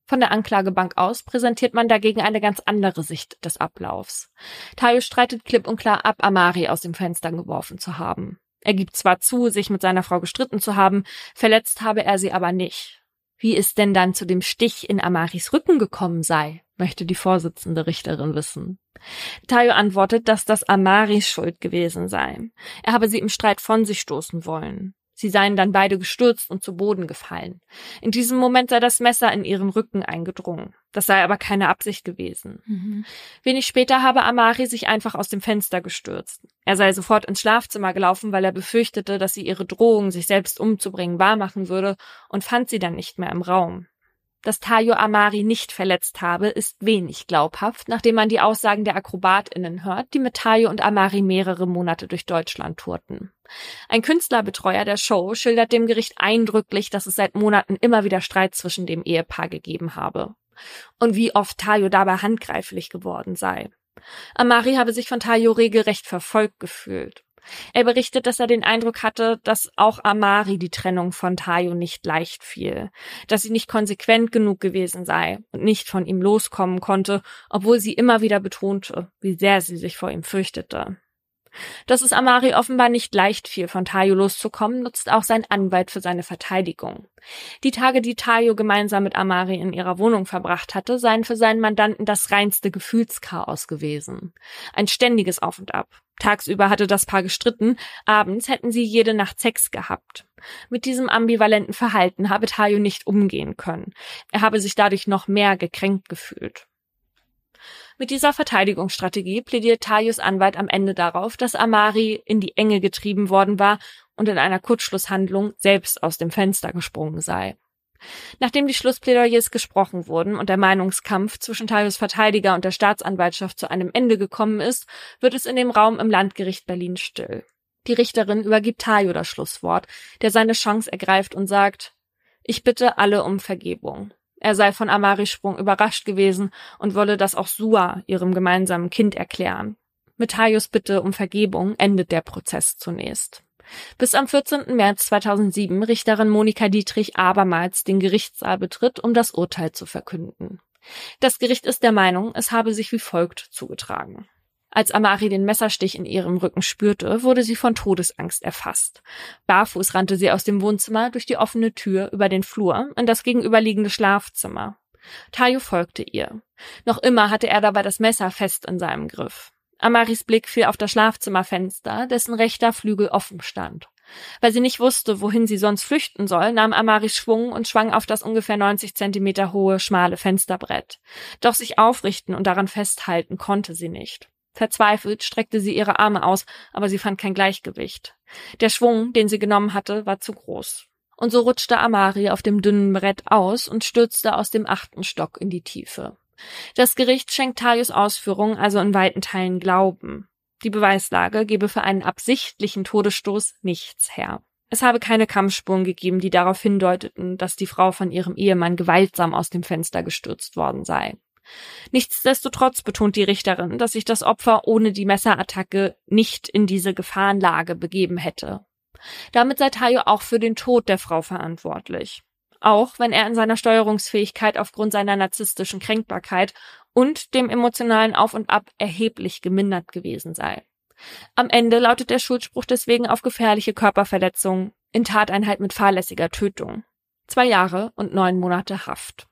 Von der Anklagebank aus präsentiert man dagegen eine ganz andere Sicht des Ablaufs. Tayo streitet klipp und klar ab, Amari aus dem Fenster geworfen zu haben. Er gibt zwar zu, sich mit seiner Frau gestritten zu haben, verletzt habe er sie aber nicht. Wie es denn dann zu dem Stich in Amaris Rücken gekommen sei, möchte die Vorsitzende Richterin wissen. Tayo antwortet, dass das Amaris Schuld gewesen sei. Er habe sie im Streit von sich stoßen wollen. Sie seien dann beide gestürzt und zu Boden gefallen. In diesem Moment sei das Messer in ihren Rücken eingedrungen. Das sei aber keine Absicht gewesen. Mhm. Wenig später habe Amari sich einfach aus dem Fenster gestürzt. Er sei sofort ins Schlafzimmer gelaufen, weil er befürchtete, dass sie ihre Drohung, sich selbst umzubringen, wahrmachen würde und fand sie dann nicht mehr im Raum. Dass Tayo Amari nicht verletzt habe, ist wenig glaubhaft, nachdem man die Aussagen der AkrobatInnen hört, die mit Tayo und Amari mehrere Monate durch Deutschland tourten. Ein Künstlerbetreuer der Show schildert dem Gericht eindrücklich, dass es seit Monaten immer wieder Streit zwischen dem Ehepaar gegeben habe. Und wie oft Tayo dabei handgreiflich geworden sei. Amari habe sich von Tayo regelrecht verfolgt gefühlt. Er berichtet, dass er den Eindruck hatte, dass auch Amari die Trennung von Tayo nicht leicht fiel, dass sie nicht konsequent genug gewesen sei und nicht von ihm loskommen konnte, obwohl sie immer wieder betonte, wie sehr sie sich vor ihm fürchtete. Dass es Amari offenbar nicht leicht fiel, von Tayo loszukommen, nutzt auch sein Anwalt für seine Verteidigung. Die Tage, die Tayo gemeinsam mit Amari in ihrer Wohnung verbracht hatte, seien für seinen Mandanten das reinste Gefühlschaos gewesen. Ein ständiges Auf und Ab. Tagsüber hatte das Paar gestritten, abends hätten sie jede Nacht Sex gehabt. Mit diesem ambivalenten Verhalten habe Tayo nicht umgehen können. Er habe sich dadurch noch mehr gekränkt gefühlt. Mit dieser Verteidigungsstrategie plädiert Tayos Anwalt am Ende darauf, dass Amari in die Enge getrieben worden war und in einer Kurzschlusshandlung selbst aus dem Fenster gesprungen sei. Nachdem die Schlussplädoyers gesprochen wurden und der Meinungskampf zwischen Tayos Verteidiger und der Staatsanwaltschaft zu einem Ende gekommen ist, wird es in dem Raum im Landgericht Berlin still. Die Richterin übergibt Tayo das Schlusswort, der seine Chance ergreift und sagt, ich bitte alle um Vergebung. Er sei von Amaris Sprung überrascht gewesen und wolle das auch Sua, ihrem gemeinsamen Kind, erklären. Mit Tayos Bitte um Vergebung endet der Prozess zunächst. Bis am 14. März 2007 Richterin Monika Dietrich abermals den Gerichtssaal betritt, um das Urteil zu verkünden. Das Gericht ist der Meinung, es habe sich wie folgt zugetragen. Als Amari den Messerstich in ihrem Rücken spürte, wurde sie von Todesangst erfasst. Barfuß rannte sie aus dem Wohnzimmer durch die offene Tür über den Flur in das gegenüberliegende Schlafzimmer. Tayo folgte ihr. Noch immer hatte er dabei das Messer fest in seinem Griff. Amaris Blick fiel auf das Schlafzimmerfenster, dessen rechter Flügel offen stand. Weil sie nicht wusste, wohin sie sonst flüchten soll, nahm Amari Schwung und schwang auf das ungefähr 90 Zentimeter hohe, schmale Fensterbrett. Doch sich aufrichten und daran festhalten konnte sie nicht. Verzweifelt streckte sie ihre Arme aus, aber sie fand kein Gleichgewicht. Der Schwung, den sie genommen hatte, war zu groß. Und so rutschte Amari auf dem dünnen Brett aus und stürzte aus dem achten Stock in die Tiefe. Das Gericht schenkt Talios Ausführungen also in weiten Teilen Glauben. Die Beweislage gebe für einen absichtlichen Todesstoß nichts her. Es habe keine Kampfspuren gegeben, die darauf hindeuteten, dass die Frau von ihrem Ehemann gewaltsam aus dem Fenster gestürzt worden sei. Nichtsdestotrotz betont die Richterin, dass sich das Opfer ohne die Messerattacke nicht in diese Gefahrenlage begeben hätte. Damit sei Tayo auch für den Tod der Frau verantwortlich. Auch wenn er in seiner Steuerungsfähigkeit aufgrund seiner narzisstischen Kränkbarkeit und dem emotionalen Auf und Ab erheblich gemindert gewesen sei. Am Ende lautet der Schuldspruch deswegen auf gefährliche Körperverletzung in Tateinheit mit fahrlässiger Tötung. Zwei Jahre und neun Monate Haft.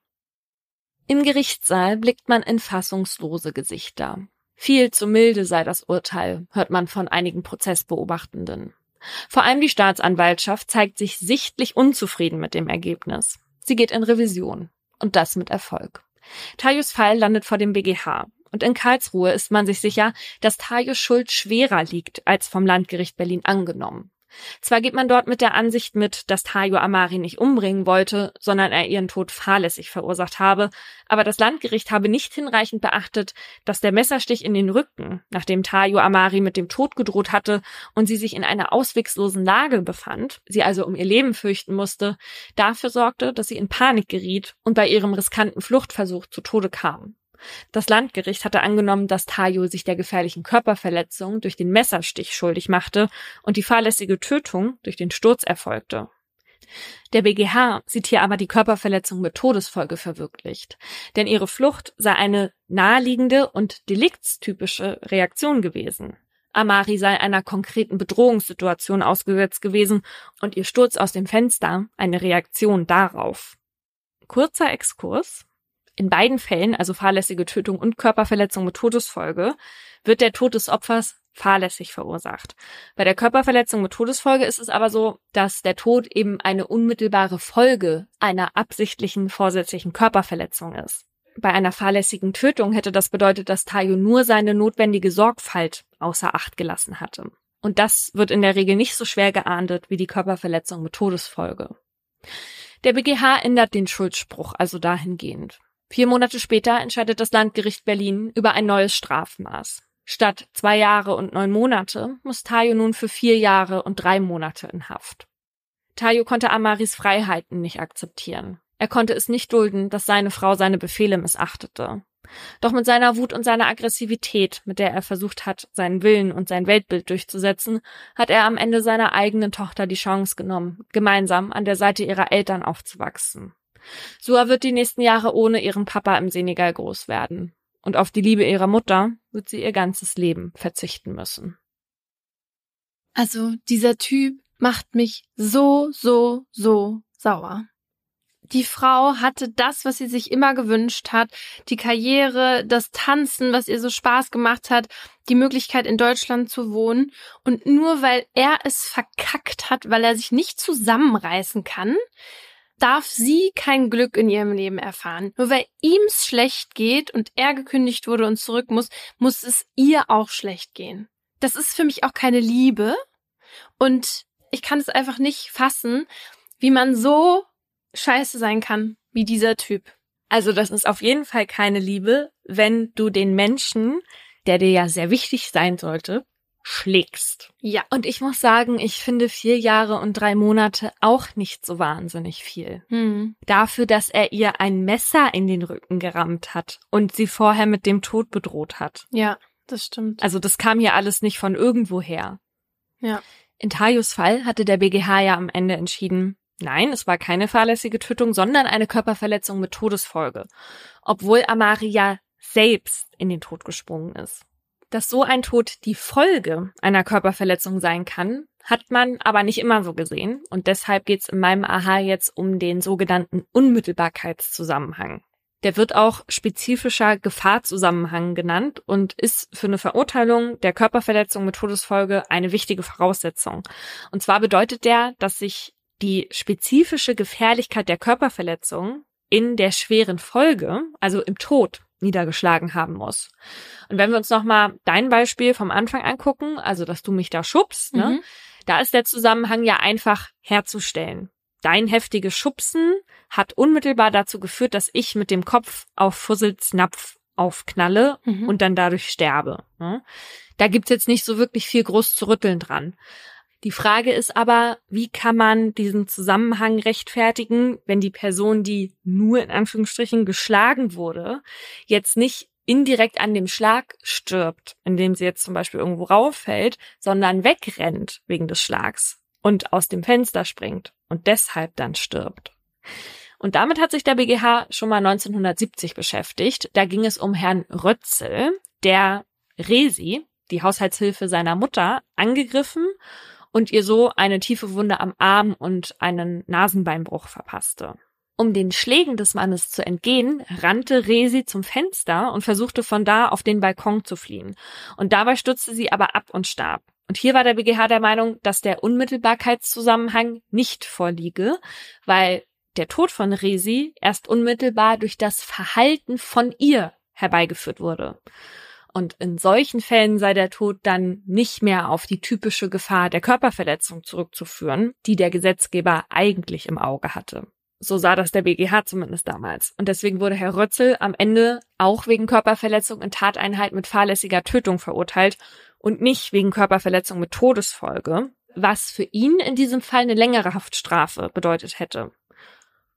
Im Gerichtssaal blickt man in fassungslose Gesichter. Viel zu milde sei das Urteil, hört man von einigen Prozessbeobachtenden. Vor allem die Staatsanwaltschaft zeigt sich sichtlich unzufrieden mit dem Ergebnis. Sie geht in Revision. Und das mit Erfolg. Tajus Fall landet vor dem BGH. Und in Karlsruhe ist man sich sicher, dass Tajus Schuld schwerer liegt als vom Landgericht Berlin angenommen. Zwar geht man dort mit der Ansicht mit, dass Tayo Amari nicht umbringen wollte, sondern er ihren Tod fahrlässig verursacht habe, aber das Landgericht habe nicht hinreichend beachtet, dass der Messerstich in den Rücken, nachdem Tayo Amari mit dem Tod gedroht hatte und sie sich in einer ausweglosen Lage befand, sie also um ihr Leben fürchten musste, dafür sorgte, dass sie in Panik geriet und bei ihrem riskanten Fluchtversuch zu Tode kam. Das Landgericht hatte angenommen, dass Tayo sich der gefährlichen Körperverletzung durch den Messerstich schuldig machte und die fahrlässige Tötung durch den Sturz erfolgte. Der BGH sieht hier aber die Körperverletzung mit Todesfolge verwirklicht, denn ihre Flucht sei eine naheliegende und deliktstypische Reaktion gewesen. Amari sei einer konkreten Bedrohungssituation ausgesetzt gewesen und ihr Sturz aus dem Fenster eine Reaktion darauf. Kurzer Exkurs. In beiden Fällen, also fahrlässige Tötung und Körperverletzung mit Todesfolge, wird der Tod des Opfers fahrlässig verursacht. Bei der Körperverletzung mit Todesfolge ist es aber so, dass der Tod eben eine unmittelbare Folge einer absichtlichen vorsätzlichen Körperverletzung ist. Bei einer fahrlässigen Tötung hätte das bedeutet, dass Tayo nur seine notwendige Sorgfalt außer Acht gelassen hatte. Und das wird in der Regel nicht so schwer geahndet wie die Körperverletzung mit Todesfolge. Der BGH ändert den Schuldspruch also dahingehend. Vier Monate später entscheidet das Landgericht Berlin über ein neues Strafmaß. Statt zwei Jahre und neun Monate muss Tayo nun für vier Jahre und drei Monate in Haft. Tayo konnte Amaris Freiheiten nicht akzeptieren. Er konnte es nicht dulden, dass seine Frau seine Befehle missachtete. Doch mit seiner Wut und seiner Aggressivität, mit der er versucht hat, seinen Willen und sein Weltbild durchzusetzen, hat er am Ende seiner eigenen Tochter die Chance genommen, gemeinsam an der Seite ihrer Eltern aufzuwachsen. Sua wird die nächsten Jahre ohne ihren Papa im Senegal groß werden und auf die Liebe ihrer Mutter wird sie ihr ganzes Leben verzichten müssen. Also dieser Typ macht mich so, so, so sauer. Die Frau hatte das, was sie sich immer gewünscht hat, die Karriere, das Tanzen, was ihr so Spaß gemacht hat, die Möglichkeit in Deutschland zu wohnen. Und nur weil er es verkackt hat, weil er sich nicht zusammenreißen kann, darf sie kein Glück in ihrem Leben erfahren. Nur weil ihm's schlecht geht und er gekündigt wurde und zurück muss, muss es ihr auch schlecht gehen. Das ist für mich auch keine Liebe. Und ich kann es einfach nicht fassen, wie man so scheiße sein kann, wie dieser Typ. Also das ist auf jeden Fall keine Liebe, wenn du den Menschen, der dir ja sehr wichtig sein sollte, schlägst. Ja. Und ich muss sagen, ich finde vier Jahre und drei Monate auch nicht so wahnsinnig viel. Hm. Dafür, dass er ihr ein Messer in den Rücken gerammt hat und sie vorher mit dem Tod bedroht hat. Ja, das stimmt. Also das kam hier alles nicht von irgendwoher. Ja. In Tajos Fall hatte der BGH ja am Ende entschieden, nein, es war keine fahrlässige Tötung, sondern eine Körperverletzung mit Todesfolge. Obwohl Amaria selbst in den Tod gesprungen ist. Dass so ein Tod die Folge einer Körperverletzung sein kann, hat man aber nicht immer so gesehen und deshalb geht es in meinem Aha jetzt um den sogenannten Unmittelbarkeitszusammenhang. Der wird auch spezifischer Gefahrzusammenhang genannt und ist für eine Verurteilung der Körperverletzung mit Todesfolge eine wichtige Voraussetzung. Und zwar bedeutet der, dass sich die spezifische Gefährlichkeit der Körperverletzung in der schweren Folge, also im Tod, niedergeschlagen haben muss. Und wenn wir uns nochmal dein Beispiel vom Anfang angucken, also dass du mich da schubst, ne, Mhm. da ist der Zusammenhang ja einfach herzustellen. Dein heftiges Schubsen hat unmittelbar dazu geführt, dass ich mit dem Kopf auf Fussels Napf aufknalle Mhm. und dann dadurch sterbe. Ne? Da gibt's jetzt nicht so wirklich viel groß zu rütteln dran. Die Frage ist aber, wie kann man diesen Zusammenhang rechtfertigen, wenn die Person, die nur in Anführungsstrichen geschlagen wurde, jetzt nicht indirekt an dem Schlag stirbt, indem sie jetzt zum Beispiel irgendwo rauffällt, sondern wegrennt wegen des Schlags und aus dem Fenster springt und deshalb dann stirbt. Und damit hat sich der BGH schon mal 1970 beschäftigt. Da ging es um Herrn Rötzel, der Resi, die Haushaltshilfe seiner Mutter, angegriffen und ihr so eine tiefe Wunde am Arm und einen Nasenbeinbruch verpasste. Um den Schlägen des Mannes zu entgehen, rannte Resi zum Fenster und versuchte von da auf den Balkon zu fliehen. Und dabei stürzte sie aber ab und starb. Und hier war der BGH der Meinung, dass der Unmittelbarkeitszusammenhang nicht vorliege, weil der Tod von Resi erst unmittelbar durch das Verhalten von ihr herbeigeführt wurde. Und in solchen Fällen sei der Tod dann nicht mehr auf die typische Gefahr der Körperverletzung zurückzuführen, die der Gesetzgeber eigentlich im Auge hatte. So sah das der BGH zumindest damals. Und deswegen wurde Herr Rötzel am Ende auch wegen Körperverletzung in Tateinheit mit fahrlässiger Tötung verurteilt und nicht wegen Körperverletzung mit Todesfolge, was für ihn in diesem Fall eine längere Haftstrafe bedeutet hätte.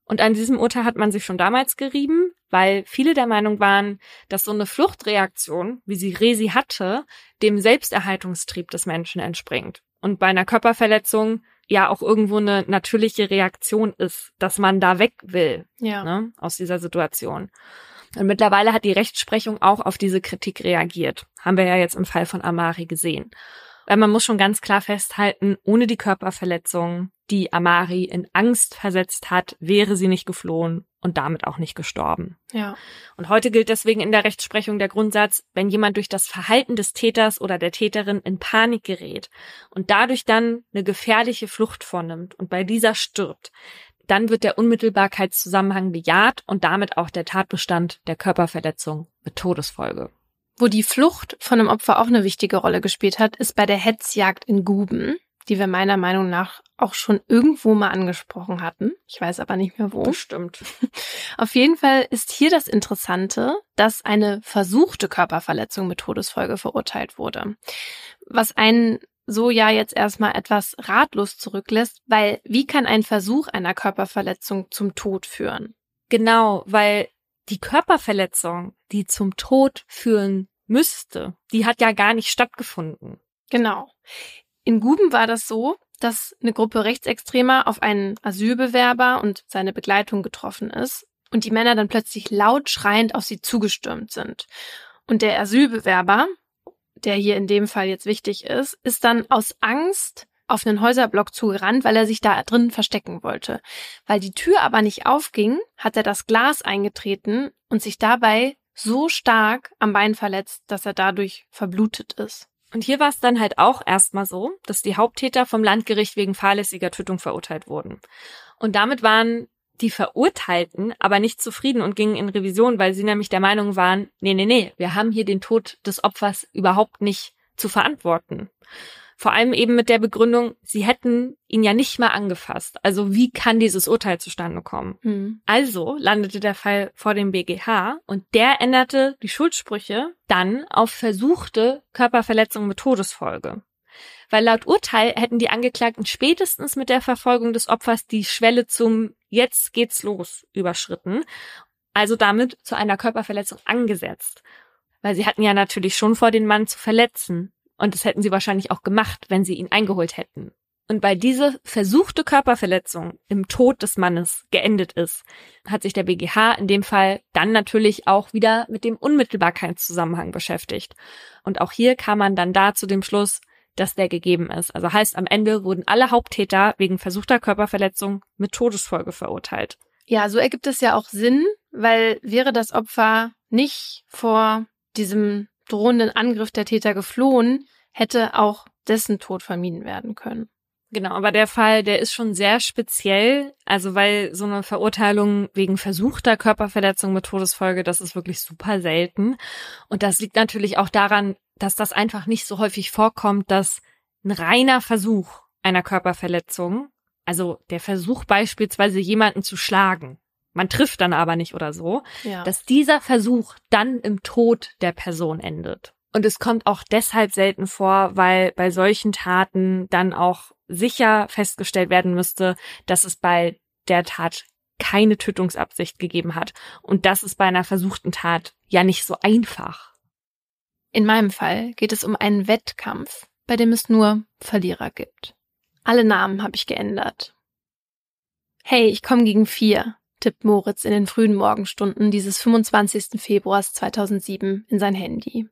Und an diesem Urteil hat man sich schon damals gerieben, weil viele der Meinung waren, dass so eine Fluchtreaktion, wie sie Resi hatte, dem Selbsterhaltungstrieb des Menschen entspringt. und bei einer Körperverletzung ja auch irgendwo eine natürliche Reaktion ist, dass man da weg will Ja. ne, aus dieser Situation. Und mittlerweile hat die Rechtsprechung auch auf diese Kritik reagiert. Haben wir ja jetzt im Fall von Amari gesehen. Weil man muss schon ganz klar festhalten, ohne die Körperverletzung, die Amari in Angst versetzt hat, wäre sie nicht geflohen und damit auch nicht gestorben. Ja. Und heute gilt deswegen in der Rechtsprechung der Grundsatz, wenn jemand durch das Verhalten des Täters oder der Täterin in Panik gerät und dadurch dann eine gefährliche Flucht vornimmt und bei dieser stirbt, dann wird der Unmittelbarkeitszusammenhang bejaht und damit auch der Tatbestand der Körperverletzung mit Todesfolge. Wo die Flucht von einem Opfer auch eine wichtige Rolle gespielt hat, ist bei der Hetzjagd in Guben, die wir meiner Meinung nach auch schon irgendwo mal angesprochen hatten. Ich weiß aber nicht mehr wo. Bestimmt. Auf jeden Fall ist hier das Interessante, dass eine versuchte Körperverletzung mit Todesfolge verurteilt wurde. Was einen so ja jetzt erstmal etwas ratlos zurücklässt, weil wie kann ein Versuch einer Körperverletzung zum Tod führen? Genau, weil die Körperverletzung, die zum Tod führen müsste, die hat ja gar nicht stattgefunden. Genau. In Guben war das so, dass eine Gruppe Rechtsextremer auf einen Asylbewerber und seine Begleitung getroffen ist und die Männer dann plötzlich laut schreiend auf sie zugestürmt sind. Und der Asylbewerber, der hier in dem Fall jetzt wichtig ist, ist dann aus Angst auf einen Häuserblock zugerannt, weil er sich da drin verstecken wollte. Weil die Tür aber nicht aufging, hat er das Glas eingetreten und sich dabei so stark am Bein verletzt, dass er dadurch verblutet ist. Und hier war es dann halt auch erstmal so, dass die Haupttäter vom Landgericht wegen fahrlässiger Tötung verurteilt wurden. Und damit waren die Verurteilten aber nicht zufrieden und gingen in Revision, weil sie nämlich der Meinung waren, nee, nee, nee, wir haben hier den Tod des Opfers überhaupt nicht zu verantworten. Vor allem eben mit der Begründung, sie hätten ihn ja nicht mal angefasst. Also wie kann dieses Urteil zustande kommen? Hm. Also landete der Fall vor dem BGH und der änderte die Schuldsprüche dann auf versuchte Körperverletzung mit Todesfolge. Weil laut Urteil hätten die Angeklagten spätestens mit der Verfolgung des Opfers die Schwelle zum Jetzt geht's los überschritten, also damit zu einer Körperverletzung angesetzt. Weil sie hatten ja natürlich schon vor, den Mann zu verletzen. Und das hätten sie wahrscheinlich auch gemacht, wenn sie ihn eingeholt hätten. Und weil diese versuchte Körperverletzung im Tod des Mannes geendet ist, hat sich der BGH in dem Fall dann natürlich auch wieder mit dem Unmittelbarkeitszusammenhang beschäftigt. Und auch hier kam man dann da zu dem Schluss, dass der gegeben ist. Also heißt, am Ende wurden alle Haupttäter wegen versuchter Körperverletzung mit Todesfolge verurteilt. Ja, so ergibt es ja auch Sinn, weil wäre das Opfer nicht vor diesem drohenden Angriff der Täter geflohen, hätte auch dessen Tod vermieden werden können. Genau, aber der Fall, der ist schon sehr speziell, also weil so eine Verurteilung wegen versuchter Körperverletzung mit Todesfolge, das ist wirklich super selten. Und das liegt natürlich auch daran, dass das einfach nicht so häufig vorkommt, dass ein reiner Versuch einer Körperverletzung, also der Versuch beispielsweise jemanden zu schlagen, man trifft dann aber nicht oder so, Ja. dass dieser Versuch dann im Tod der Person endet. Und es kommt auch deshalb selten vor, weil bei solchen Taten dann auch sicher festgestellt werden müsste, dass es bei der Tat keine Tötungsabsicht gegeben hat. Und das ist bei einer versuchten Tat ja nicht so einfach. In meinem Fall geht es um einen Wettkampf, bei dem es nur Verlierer gibt. Alle Namen habe ich geändert. Hey, ich komme gegen vier, tippt Moritz in den frühen Morgenstunden dieses 25. Februars 2007 in sein Handy.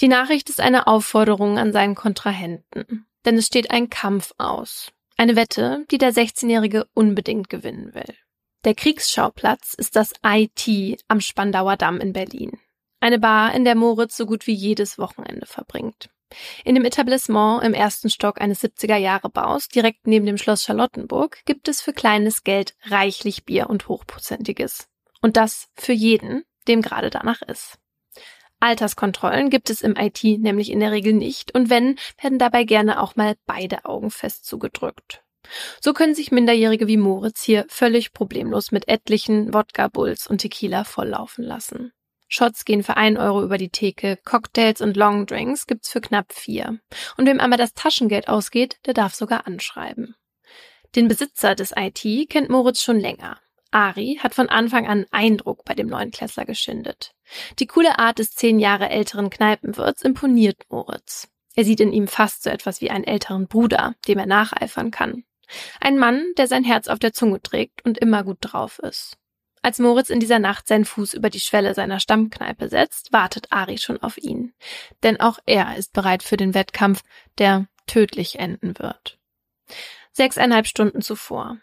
Die Nachricht ist eine Aufforderung an seinen Kontrahenten, denn es steht ein Kampf aus. Eine Wette, die der 16-Jährige unbedingt gewinnen will. Der Kriegsschauplatz ist das IT am Spandauer Damm in Berlin. Eine Bar, in der Moritz so gut wie jedes Wochenende verbringt. In dem Etablissement im ersten Stock eines 70er-Jahre-Baus, direkt neben dem Schloss Charlottenburg, gibt es für kleines Geld reichlich Bier und Hochprozentiges. Und das für jeden, dem gerade danach ist. Alterskontrollen gibt es im IT nämlich in der Regel nicht und wenn, werden dabei gerne auch mal beide Augen fest zugedrückt. So können sich Minderjährige wie Moritz hier völlig problemlos mit etlichen Wodka Bulls und Tequila volllaufen lassen. Shots gehen für ein Euro über die Theke, Cocktails und Longdrinks gibt's für knapp vier. Und wem einmal das Taschengeld ausgeht, der darf sogar anschreiben. Den Besitzer des IT kennt Moritz schon länger. Ari hat von Anfang an Eindruck bei dem neuen Klässler geschindet. Die coole Art des zehn Jahre älteren Kneipenwirts imponiert Moritz. Er sieht in ihm fast so etwas wie einen älteren Bruder, dem er nacheifern kann. Ein Mann, der sein Herz auf der Zunge trägt und immer gut drauf ist. Als Moritz in dieser Nacht seinen Fuß über die Schwelle seiner Stammkneipe setzt, wartet Ari schon auf ihn. Denn auch er ist bereit für den Wettkampf, der tödlich enden wird. Sechseinhalb Stunden zuvor.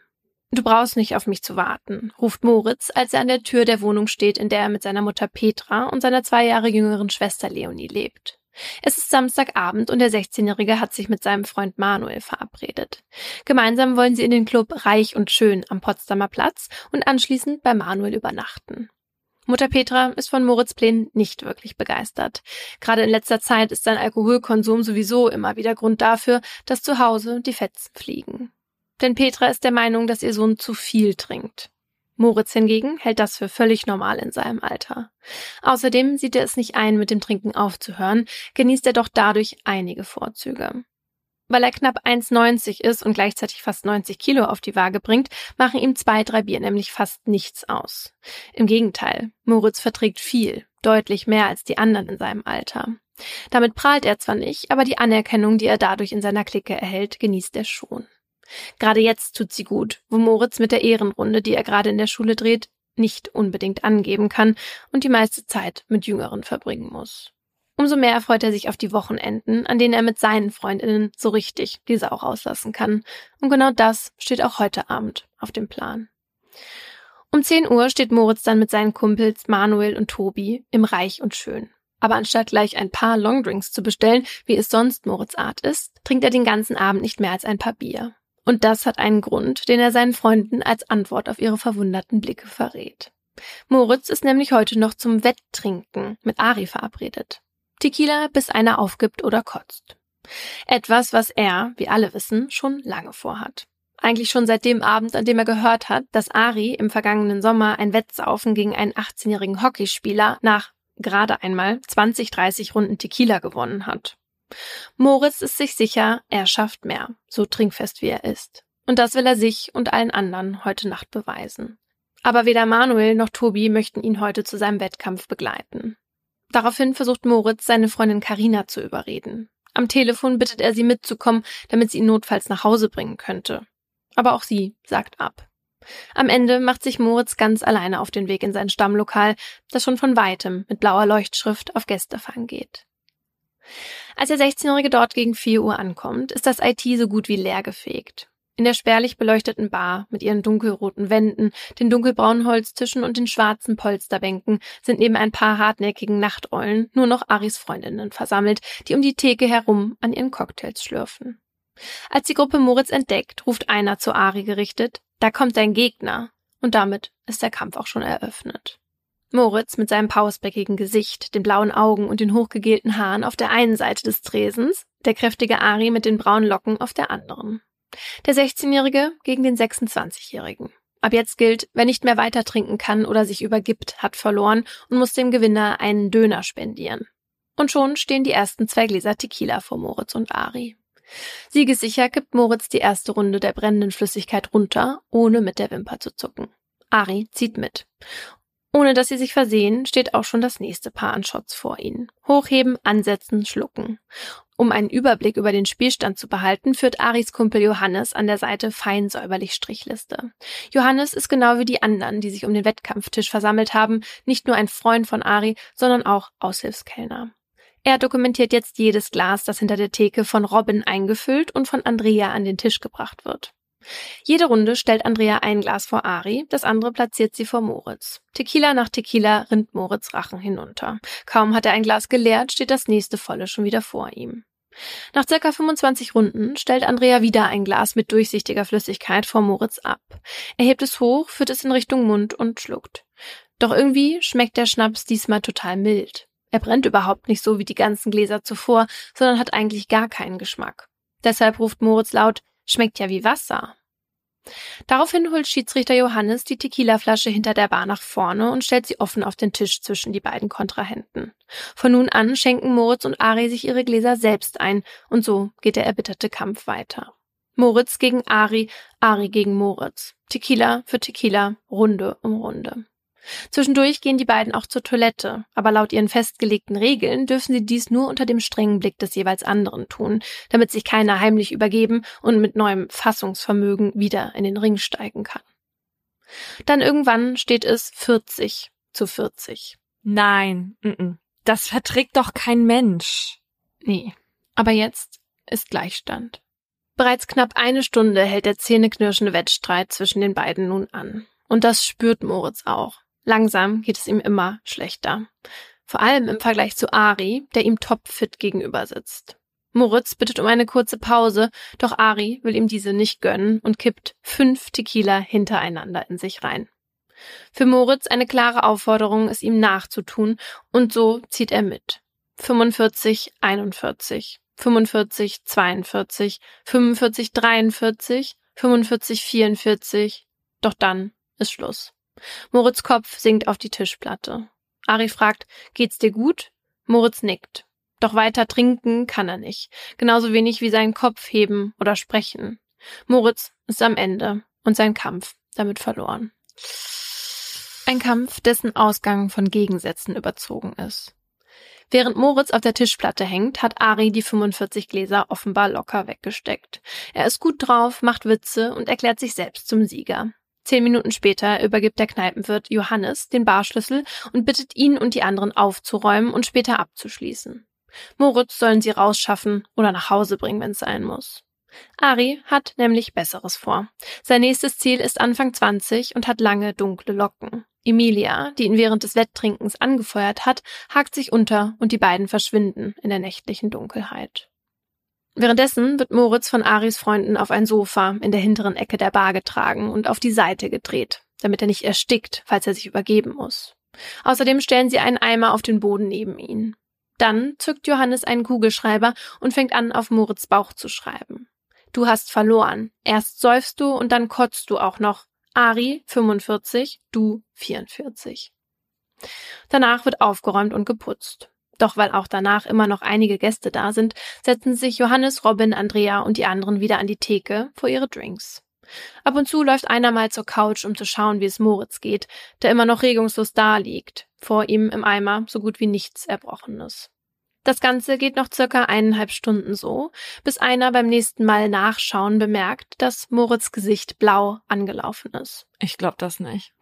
Du brauchst nicht auf mich zu warten, ruft Moritz, als er an der Tür der Wohnung steht, in der er mit seiner Mutter Petra und seiner zwei Jahre jüngeren Schwester Leonie lebt. Es ist Samstagabend und der 16-Jährige hat sich mit seinem Freund Manuel verabredet. Gemeinsam wollen sie in den Club Reich und Schön am Potsdamer Platz und anschließend bei Manuel übernachten. Mutter Petra ist von Moritz Plänen nicht wirklich begeistert. Gerade in letzter Zeit ist sein Alkoholkonsum sowieso immer wieder Grund dafür, dass zu Hause die Fetzen fliegen. Denn Petra ist der Meinung, dass ihr Sohn zu viel trinkt. Moritz hingegen hält das für völlig normal in seinem Alter. Außerdem sieht er es nicht ein, mit dem Trinken aufzuhören, genießt er doch dadurch einige Vorzüge. Weil er knapp 1,90 ist und gleichzeitig fast 90 Kilo auf die Waage bringt, machen ihm zwei, drei Bier nämlich fast nichts aus. Im Gegenteil, Moritz verträgt viel, deutlich mehr als die anderen in seinem Alter. Damit prahlt er zwar nicht, aber die Anerkennung, die er dadurch in seiner Clique erhält, genießt er schon. Gerade jetzt tut sie gut, wo Moritz mit der Ehrenrunde, die er gerade in der Schule dreht, nicht unbedingt angeben kann und die meiste Zeit mit Jüngeren verbringen muss. Umso mehr freut er sich auf die Wochenenden, an denen er mit seinen Freundinnen so richtig die Sau rauslassen kann. Und genau das steht auch heute Abend auf dem Plan. Um 10 Uhr steht Moritz dann mit seinen Kumpels Manuel und Tobi im Reich und Schön. Aber anstatt gleich ein paar Longdrinks zu bestellen, wie es sonst Moritz Art ist, trinkt er den ganzen Abend nicht mehr als ein paar Bier. Und das hat einen Grund, den er seinen Freunden als Antwort auf ihre verwunderten Blicke verrät. Moritz ist nämlich heute noch zum Wetttrinken mit Ari verabredet. Tequila, bis einer aufgibt oder kotzt. Etwas, was er, wie alle wissen, schon lange vorhat. Eigentlich schon seit dem Abend, an dem er gehört hat, dass Ari im vergangenen Sommer ein Wettsaufen gegen einen 18-jährigen Hockeyspieler nach gerade einmal 20, 30 Runden Tequila gewonnen hat. Moritz ist sich sicher, er schafft mehr, so trinkfest wie er ist. Und das will er sich und allen anderen heute Nacht beweisen. Aber weder Manuel noch Tobi möchten ihn heute zu seinem Wettkampf begleiten. Daraufhin versucht Moritz, seine Freundin Karina zu überreden. Am Telefon bittet er sie mitzukommen, damit sie ihn notfalls nach Hause bringen könnte. Aber auch sie sagt ab. Am Ende macht sich Moritz ganz alleine auf den Weg in sein Stammlokal, das schon von weitem mit blauer Leuchtschrift auf Gästefang geht. Als der 16-Jährige dort gegen 4 Uhr ankommt, ist das IT so gut wie leer gefegt. In der spärlich beleuchteten Bar mit ihren dunkelroten Wänden, den dunkelbraunen Holztischen und den schwarzen Polsterbänken sind neben ein paar hartnäckigen Nachteulen nur noch Aris Freundinnen versammelt, die um die Theke herum an ihren Cocktails schlürfen. Als die Gruppe Moritz entdeckt, ruft einer zu Ari gerichtet, da kommt dein Gegner. Und damit ist der Kampf auch schon eröffnet. Moritz mit seinem pausbäckigen Gesicht, den blauen Augen und den hochgegelten Haaren auf der einen Seite des Tresens, der kräftige Ari mit den braunen Locken auf der anderen. Der 16-Jährige gegen den 26-Jährigen. Ab jetzt gilt, wer nicht mehr weiter trinken kann oder sich übergibt, hat verloren und muss dem Gewinner einen Döner spendieren. Und schon stehen die ersten zwei Gläser Tequila vor Moritz und Ari. Siegessicher kippt Moritz die erste Runde der brennenden Flüssigkeit runter, ohne mit der Wimper zu zucken. Ari zieht mit. Ohne dass sie sich versehen, steht auch schon das nächste Paar an Shots vor ihnen. Hochheben, ansetzen, schlucken. Um einen Überblick über den Spielstand zu behalten, führt Aris Kumpel Johannes an der Seite fein säuberlich Strichliste. Johannes ist genau wie die anderen, die sich um den Wettkampftisch versammelt haben, nicht nur ein Freund von Ari, sondern auch Aushilfskellner. Er dokumentiert jetzt jedes Glas, das hinter der Theke von Robin eingefüllt und von Andrea an den Tisch gebracht wird. Jede Runde stellt Andrea ein Glas vor Ari, das andere platziert sie vor Moritz. Tequila nach Tequila rinnt Moritz Rachen hinunter. Kaum hat er ein Glas geleert, steht das nächste volle schon wieder vor ihm. Nach circa 25 Runden stellt Andrea wieder ein Glas mit durchsichtiger Flüssigkeit vor Moritz ab. Er hebt es hoch, führt es in Richtung Mund und schluckt. Doch irgendwie schmeckt der Schnaps diesmal total mild. Er brennt überhaupt nicht so wie die ganzen Gläser zuvor, sondern hat eigentlich gar keinen Geschmack. Deshalb ruft Moritz laut, Schmeckt ja wie Wasser. Daraufhin holt Schiedsrichter Johannes die Tequilaflasche hinter der Bar nach vorne und stellt sie offen auf den Tisch zwischen die beiden Kontrahenten. Von nun an schenken Moritz und Ari sich ihre Gläser selbst ein und so geht der erbitterte Kampf weiter. Moritz gegen Ari, Ari gegen Moritz. Tequila für Tequila, Runde um Runde. Zwischendurch gehen die beiden auch zur Toilette, aber laut ihren festgelegten Regeln dürfen sie dies nur unter dem strengen Blick des jeweils anderen tun, damit sich keiner heimlich übergeben und mit neuem Fassungsvermögen wieder in den Ring steigen kann. Dann irgendwann steht es 40 zu 40. Nein, n -n. das verträgt doch kein Mensch. Nee, aber jetzt ist Gleichstand. Bereits knapp eine Stunde hält der zähneknirschende Wettstreit zwischen den beiden nun an. Und das spürt Moritz auch. Langsam geht es ihm immer schlechter. Vor allem im Vergleich zu Ari, der ihm topfit gegenüber sitzt. Moritz bittet um eine kurze Pause, doch Ari will ihm diese nicht gönnen und kippt fünf Tequila hintereinander in sich rein. Für Moritz eine klare Aufforderung, es ihm nachzutun, und so zieht er mit. 45, 41, 45, 42, 45, 43, 45, 44, doch dann ist Schluss. Moritz Kopf sinkt auf die Tischplatte. Ari fragt, geht's dir gut? Moritz nickt. Doch weiter trinken kann er nicht. Genauso wenig wie seinen Kopf heben oder sprechen. Moritz ist am Ende und sein Kampf damit verloren. Ein Kampf, dessen Ausgang von Gegensätzen überzogen ist. Während Moritz auf der Tischplatte hängt, hat Ari die 45 Gläser offenbar locker weggesteckt. Er ist gut drauf, macht Witze und erklärt sich selbst zum Sieger. Zehn Minuten später übergibt der Kneipenwirt Johannes den Barschlüssel und bittet ihn und die anderen aufzuräumen und später abzuschließen. Moritz sollen sie rausschaffen oder nach Hause bringen, wenn es sein muss. Ari hat nämlich Besseres vor. Sein nächstes Ziel ist Anfang 20 und hat lange dunkle Locken. Emilia, die ihn während des Wetttrinkens angefeuert hat, hakt sich unter und die beiden verschwinden in der nächtlichen Dunkelheit. Währenddessen wird Moritz von Aris Freunden auf ein Sofa in der hinteren Ecke der Bar getragen und auf die Seite gedreht, damit er nicht erstickt, falls er sich übergeben muss. Außerdem stellen sie einen Eimer auf den Boden neben ihn. Dann zückt Johannes einen Kugelschreiber und fängt an, auf Moritz Bauch zu schreiben. Du hast verloren. Erst säufst du und dann kotzt du auch noch. Ari 45, du 44. Danach wird aufgeräumt und geputzt. Doch weil auch danach immer noch einige Gäste da sind, setzen sich Johannes, Robin, Andrea und die anderen wieder an die Theke vor ihre Drinks. Ab und zu läuft einer mal zur Couch, um zu schauen, wie es Moritz geht, der immer noch regungslos da liegt, vor ihm im Eimer so gut wie nichts Erbrochenes. Das Ganze geht noch circa eineinhalb Stunden so, bis einer beim nächsten Mal nachschauen bemerkt, dass Moritz Gesicht blau angelaufen ist. Ich glaub das nicht.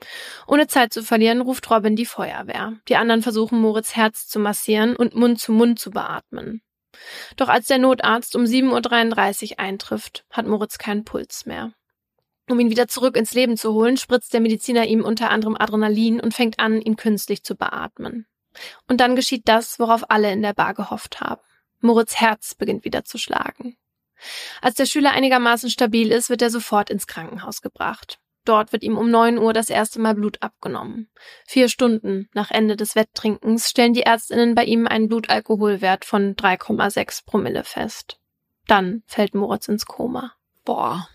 Ohne Zeit zu verlieren, ruft Robin die Feuerwehr. Die anderen versuchen Moritz Herz zu massieren und Mund zu Mund zu beatmen. Doch als der Notarzt um 7.33 Uhr eintrifft, hat Moritz keinen Puls mehr. Um ihn wieder zurück ins Leben zu holen, spritzt der Mediziner ihm unter anderem Adrenalin und fängt an, ihn künstlich zu beatmen. Und dann geschieht das, worauf alle in der Bar gehofft haben. Moritz Herz beginnt wieder zu schlagen. Als der Schüler einigermaßen stabil ist, wird er sofort ins Krankenhaus gebracht. Dort wird ihm um neun Uhr das erste Mal Blut abgenommen. Vier Stunden nach Ende des Wetttrinkens stellen die Ärztinnen bei ihm einen Blutalkoholwert von 3,6 Promille fest. Dann fällt Moritz ins Koma. Boah.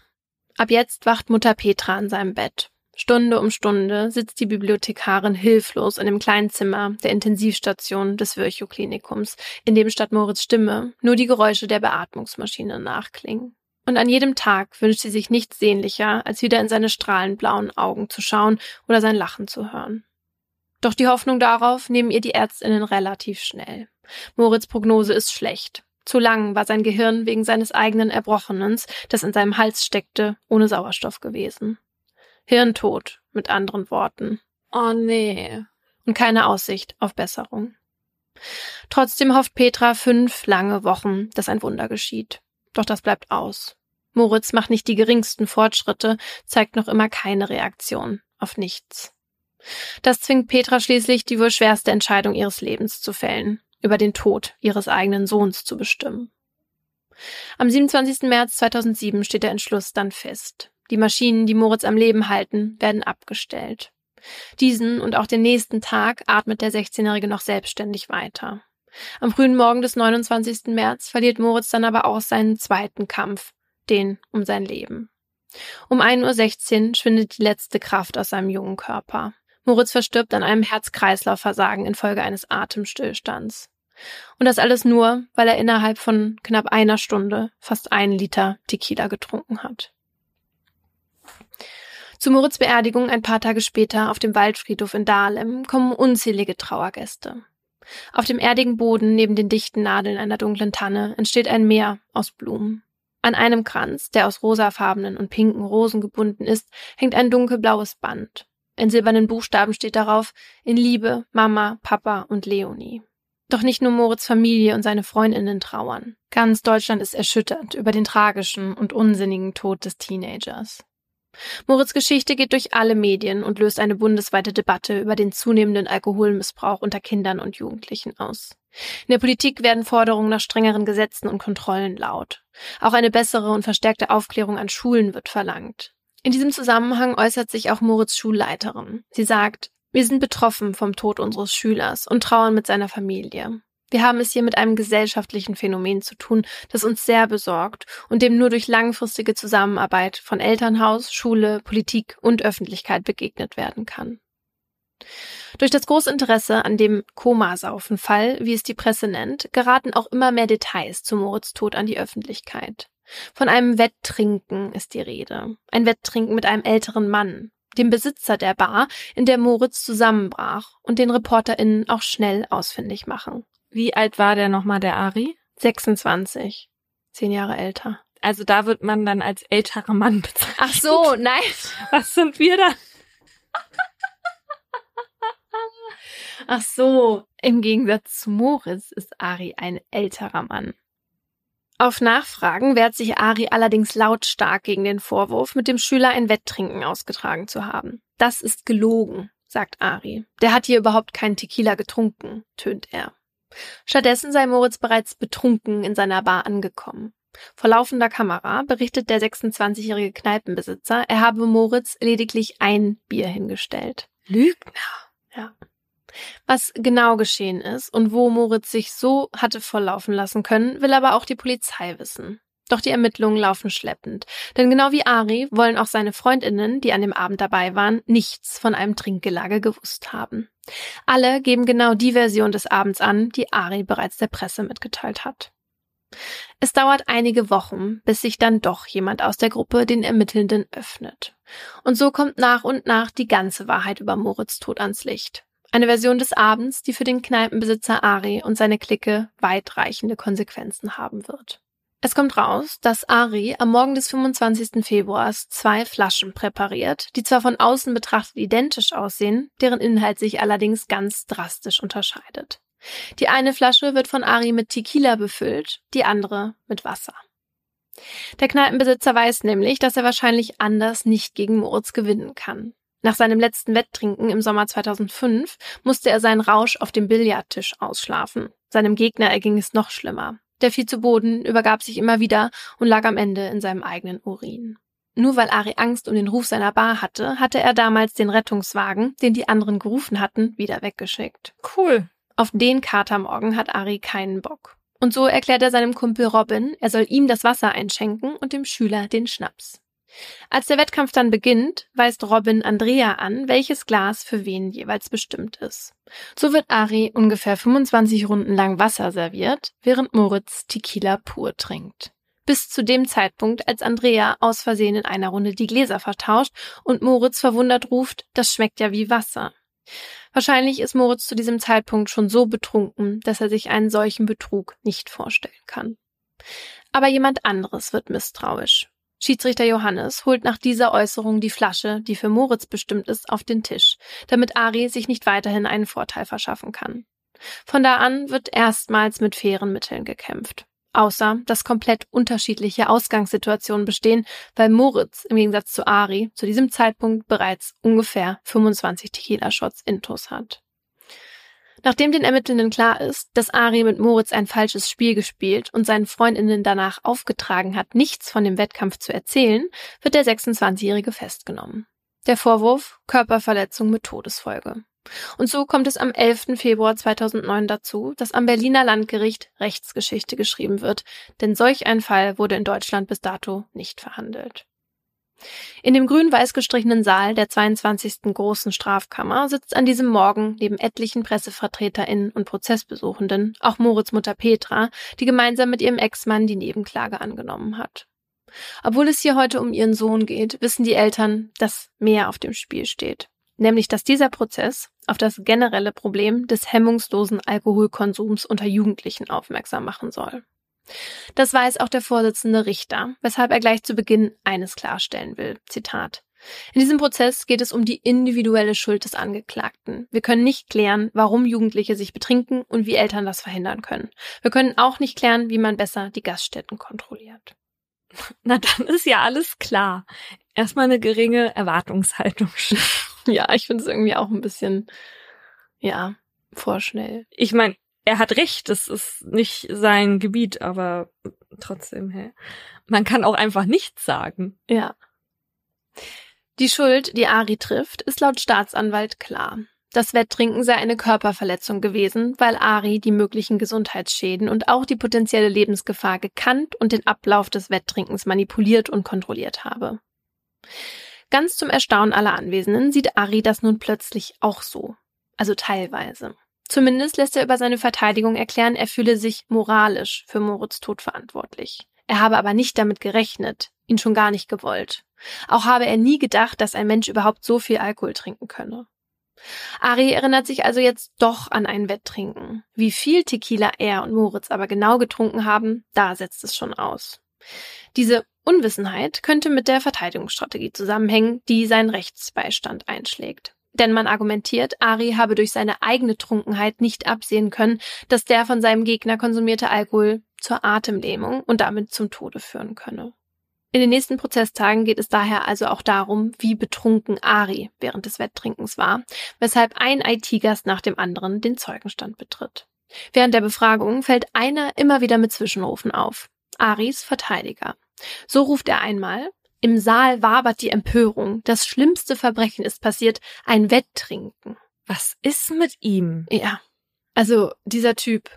Ab jetzt wacht Mutter Petra an seinem Bett. Stunde um Stunde sitzt die Bibliothekarin hilflos in dem kleinen Zimmer der Intensivstation des Virchow-Klinikums, in dem statt Moritz Stimme nur die Geräusche der Beatmungsmaschine nachklingen. Und an jedem Tag wünscht sie sich nichts sehnlicher, als wieder in seine strahlend blauen Augen zu schauen oder sein Lachen zu hören. Doch die Hoffnung darauf nehmen ihr die Ärztinnen relativ schnell. Moritz Prognose ist schlecht. Zu lang war sein Gehirn wegen seines eigenen Erbrochenens, das in seinem Hals steckte, ohne Sauerstoff gewesen. Hirntod, mit anderen Worten. Oh nee. Und keine Aussicht auf Besserung. Trotzdem hofft Petra fünf lange Wochen, dass ein Wunder geschieht. Doch das bleibt aus. Moritz macht nicht die geringsten Fortschritte, zeigt noch immer keine Reaktion auf nichts. Das zwingt Petra schließlich, die wohl schwerste Entscheidung ihres Lebens zu fällen, über den Tod ihres eigenen Sohns zu bestimmen. Am 27. März 2007 steht der Entschluss dann fest. Die Maschinen, die Moritz am Leben halten, werden abgestellt. Diesen und auch den nächsten Tag atmet der 16-Jährige noch selbstständig weiter. Am frühen Morgen des 29. März verliert Moritz dann aber auch seinen zweiten Kampf, den um sein Leben. Um 1.16 Uhr schwindet die letzte Kraft aus seinem jungen Körper. Moritz verstirbt an einem Herz-Kreislauf-Versagen infolge eines Atemstillstands. Und das alles nur, weil er innerhalb von knapp einer Stunde fast einen Liter Tequila getrunken hat. Zu Moritz Beerdigung ein paar Tage später auf dem Waldfriedhof in Dahlem kommen unzählige Trauergäste. Auf dem erdigen Boden neben den dichten Nadeln einer dunklen Tanne entsteht ein Meer aus Blumen. An einem Kranz, der aus rosafarbenen und pinken Rosen gebunden ist, hängt ein dunkelblaues Band. In silbernen Buchstaben steht darauf In Liebe, Mama, Papa und Leonie. Doch nicht nur Moritz Familie und seine Freundinnen trauern. Ganz Deutschland ist erschüttert über den tragischen und unsinnigen Tod des Teenagers. Moritz Geschichte geht durch alle Medien und löst eine bundesweite Debatte über den zunehmenden Alkoholmissbrauch unter Kindern und Jugendlichen aus. In der Politik werden Forderungen nach strengeren Gesetzen und Kontrollen laut. Auch eine bessere und verstärkte Aufklärung an Schulen wird verlangt. In diesem Zusammenhang äußert sich auch Moritz Schulleiterin. Sie sagt, wir sind betroffen vom Tod unseres Schülers und trauern mit seiner Familie. Wir haben es hier mit einem gesellschaftlichen Phänomen zu tun, das uns sehr besorgt und dem nur durch langfristige Zusammenarbeit von Elternhaus, Schule, Politik und Öffentlichkeit begegnet werden kann. Durch das große Interesse an dem Komasaufen-Fall, wie es die Presse nennt, geraten auch immer mehr Details zu Moritz Tod an die Öffentlichkeit. Von einem Wetttrinken ist die Rede. Ein Wetttrinken mit einem älteren Mann, dem Besitzer der Bar, in der Moritz zusammenbrach und den ReporterInnen auch schnell ausfindig machen. Wie alt war der nochmal, der Ari? 26. Zehn Jahre älter. Also da wird man dann als älterer Mann bezeichnet. Ach so, nein. Was sind wir da? Ach so, im Gegensatz zu Moritz ist Ari ein älterer Mann. Auf Nachfragen wehrt sich Ari allerdings lautstark gegen den Vorwurf, mit dem Schüler ein Wetttrinken ausgetragen zu haben. Das ist gelogen, sagt Ari. Der hat hier überhaupt keinen Tequila getrunken, tönt er. Stattdessen sei Moritz bereits betrunken in seiner Bar angekommen. Vor laufender Kamera berichtet der 26-jährige Kneipenbesitzer, er habe Moritz lediglich ein Bier hingestellt. Lügner. Ja. Was genau geschehen ist und wo Moritz sich so hatte volllaufen lassen können, will aber auch die Polizei wissen. Doch die Ermittlungen laufen schleppend, denn genau wie Ari wollen auch seine Freundinnen, die an dem Abend dabei waren, nichts von einem Trinkgelage gewusst haben. Alle geben genau die Version des Abends an, die Ari bereits der Presse mitgeteilt hat. Es dauert einige Wochen, bis sich dann doch jemand aus der Gruppe den Ermittelnden öffnet. Und so kommt nach und nach die ganze Wahrheit über Moritz Tod ans Licht. Eine Version des Abends, die für den Kneipenbesitzer Ari und seine Clique weitreichende Konsequenzen haben wird. Es kommt raus, dass Ari am Morgen des 25. Februars zwei Flaschen präpariert, die zwar von außen betrachtet identisch aussehen, deren Inhalt sich allerdings ganz drastisch unterscheidet. Die eine Flasche wird von Ari mit Tequila befüllt, die andere mit Wasser. Der Kneipenbesitzer weiß nämlich, dass er wahrscheinlich anders nicht gegen Moritz gewinnen kann. Nach seinem letzten Wetttrinken im Sommer 2005 musste er seinen Rausch auf dem Billardtisch ausschlafen. Seinem Gegner erging es noch schlimmer. Der fiel zu Boden, übergab sich immer wieder und lag am Ende in seinem eigenen Urin. Nur weil Ari Angst um den Ruf seiner Bar hatte, hatte er damals den Rettungswagen, den die anderen gerufen hatten, wieder weggeschickt. Cool. Auf den Katermorgen hat Ari keinen Bock. Und so erklärt er seinem Kumpel Robin, er soll ihm das Wasser einschenken und dem Schüler den Schnaps. Als der Wettkampf dann beginnt, weist Robin Andrea an, welches Glas für wen jeweils bestimmt ist. So wird Ari ungefähr 25 Runden lang Wasser serviert, während Moritz Tequila pur trinkt. Bis zu dem Zeitpunkt, als Andrea aus Versehen in einer Runde die Gläser vertauscht und Moritz verwundert ruft, das schmeckt ja wie Wasser. Wahrscheinlich ist Moritz zu diesem Zeitpunkt schon so betrunken, dass er sich einen solchen Betrug nicht vorstellen kann. Aber jemand anderes wird misstrauisch. Schiedsrichter Johannes holt nach dieser Äußerung die Flasche, die für Moritz bestimmt ist, auf den Tisch, damit Ari sich nicht weiterhin einen Vorteil verschaffen kann. Von da an wird erstmals mit fairen Mitteln gekämpft. Außer, dass komplett unterschiedliche Ausgangssituationen bestehen, weil Moritz im Gegensatz zu Ari zu diesem Zeitpunkt bereits ungefähr 25 Tequila-Shots intus hat. Nachdem den Ermittelnden klar ist, dass Ari mit Moritz ein falsches Spiel gespielt und seinen Freundinnen danach aufgetragen hat, nichts von dem Wettkampf zu erzählen, wird der 26-Jährige festgenommen. Der Vorwurf Körperverletzung mit Todesfolge. Und so kommt es am 11. Februar 2009 dazu, dass am Berliner Landgericht Rechtsgeschichte geschrieben wird, denn solch ein Fall wurde in Deutschland bis dato nicht verhandelt. In dem grün-weiß gestrichenen Saal der 22. Großen Strafkammer sitzt an diesem Morgen neben etlichen PressevertreterInnen und Prozessbesuchenden auch Moritz Mutter Petra, die gemeinsam mit ihrem Ex-Mann die Nebenklage angenommen hat. Obwohl es hier heute um ihren Sohn geht, wissen die Eltern, dass mehr auf dem Spiel steht. Nämlich, dass dieser Prozess auf das generelle Problem des hemmungslosen Alkoholkonsums unter Jugendlichen aufmerksam machen soll. Das weiß auch der Vorsitzende Richter, weshalb er gleich zu Beginn eines klarstellen will. Zitat. In diesem Prozess geht es um die individuelle Schuld des Angeklagten. Wir können nicht klären, warum Jugendliche sich betrinken und wie Eltern das verhindern können. Wir können auch nicht klären, wie man besser die Gaststätten kontrolliert. Na, dann ist ja alles klar. Erstmal eine geringe Erwartungshaltung. ja, ich finde es irgendwie auch ein bisschen, ja, vorschnell. Ich meine, er hat recht, es ist nicht sein Gebiet, aber trotzdem, hä? Man kann auch einfach nichts sagen. Ja. Die Schuld, die Ari trifft, ist laut Staatsanwalt klar. Das Wetttrinken sei eine Körperverletzung gewesen, weil Ari die möglichen Gesundheitsschäden und auch die potenzielle Lebensgefahr gekannt und den Ablauf des Wetttrinkens manipuliert und kontrolliert habe. Ganz zum Erstaunen aller Anwesenden sieht Ari das nun plötzlich auch so. Also teilweise. Zumindest lässt er über seine Verteidigung erklären, er fühle sich moralisch für Moritz Tod verantwortlich. Er habe aber nicht damit gerechnet, ihn schon gar nicht gewollt. Auch habe er nie gedacht, dass ein Mensch überhaupt so viel Alkohol trinken könne. Ari erinnert sich also jetzt doch an ein Wetttrinken. Wie viel Tequila er und Moritz aber genau getrunken haben, da setzt es schon aus. Diese Unwissenheit könnte mit der Verteidigungsstrategie zusammenhängen, die seinen Rechtsbeistand einschlägt. Denn man argumentiert, Ari habe durch seine eigene Trunkenheit nicht absehen können, dass der von seinem Gegner konsumierte Alkohol zur Atemlähmung und damit zum Tode führen könne. In den nächsten Prozesstagen geht es daher also auch darum, wie betrunken Ari während des Wetttrinkens war, weshalb ein IT-Gast nach dem anderen den Zeugenstand betritt. Während der Befragung fällt einer immer wieder mit Zwischenrufen auf. Aris Verteidiger. So ruft er einmal, im Saal wabert die Empörung. Das schlimmste Verbrechen ist passiert, ein Wetttrinken. Was ist mit ihm? Ja. Also dieser Typ.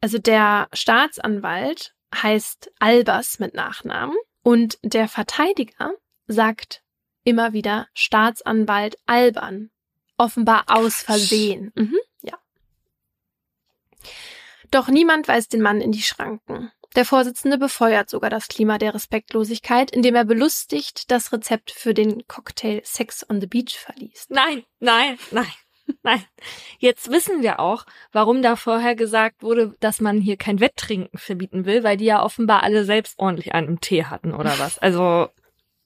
Also der Staatsanwalt heißt Albers mit Nachnamen und der Verteidiger sagt immer wieder Staatsanwalt Alban. Offenbar aus Versehen. Mhm, ja. Doch niemand weist den Mann in die Schranken. Der Vorsitzende befeuert sogar das Klima der Respektlosigkeit, indem er belustigt das Rezept für den Cocktail Sex on the Beach verliest. Nein, nein, nein. Nein, jetzt wissen wir auch, warum da vorher gesagt wurde, dass man hier kein Wetttrinken verbieten will, weil die ja offenbar alle selbst ordentlich einen Tee hatten oder was. Also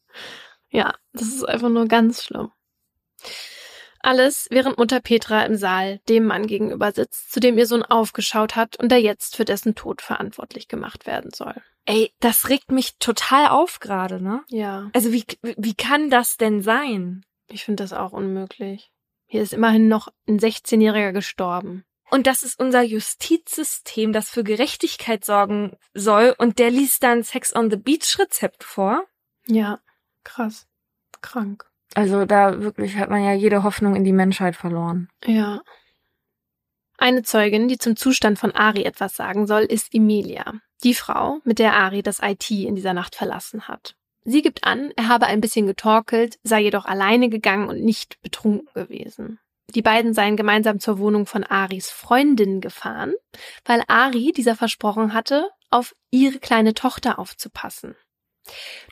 ja, das ist einfach nur ganz schlimm. Alles, während Mutter Petra im Saal dem Mann gegenüber sitzt, zu dem ihr Sohn aufgeschaut hat und der jetzt für dessen Tod verantwortlich gemacht werden soll. Ey, das regt mich total auf gerade, ne? Ja. Also wie, wie kann das denn sein? Ich finde das auch unmöglich. Hier ist immerhin noch ein 16-Jähriger gestorben. Und das ist unser Justizsystem, das für Gerechtigkeit sorgen soll. Und der liest dann Sex on the Beach Rezept vor. Ja, krass. Krank. Also da wirklich hat man ja jede Hoffnung in die Menschheit verloren. Ja. Eine Zeugin, die zum Zustand von Ari etwas sagen soll, ist Emilia, die Frau, mit der Ari das IT in dieser Nacht verlassen hat. Sie gibt an, er habe ein bisschen getorkelt, sei jedoch alleine gegangen und nicht betrunken gewesen. Die beiden seien gemeinsam zur Wohnung von Aris Freundin gefahren, weil Ari dieser versprochen hatte, auf ihre kleine Tochter aufzupassen.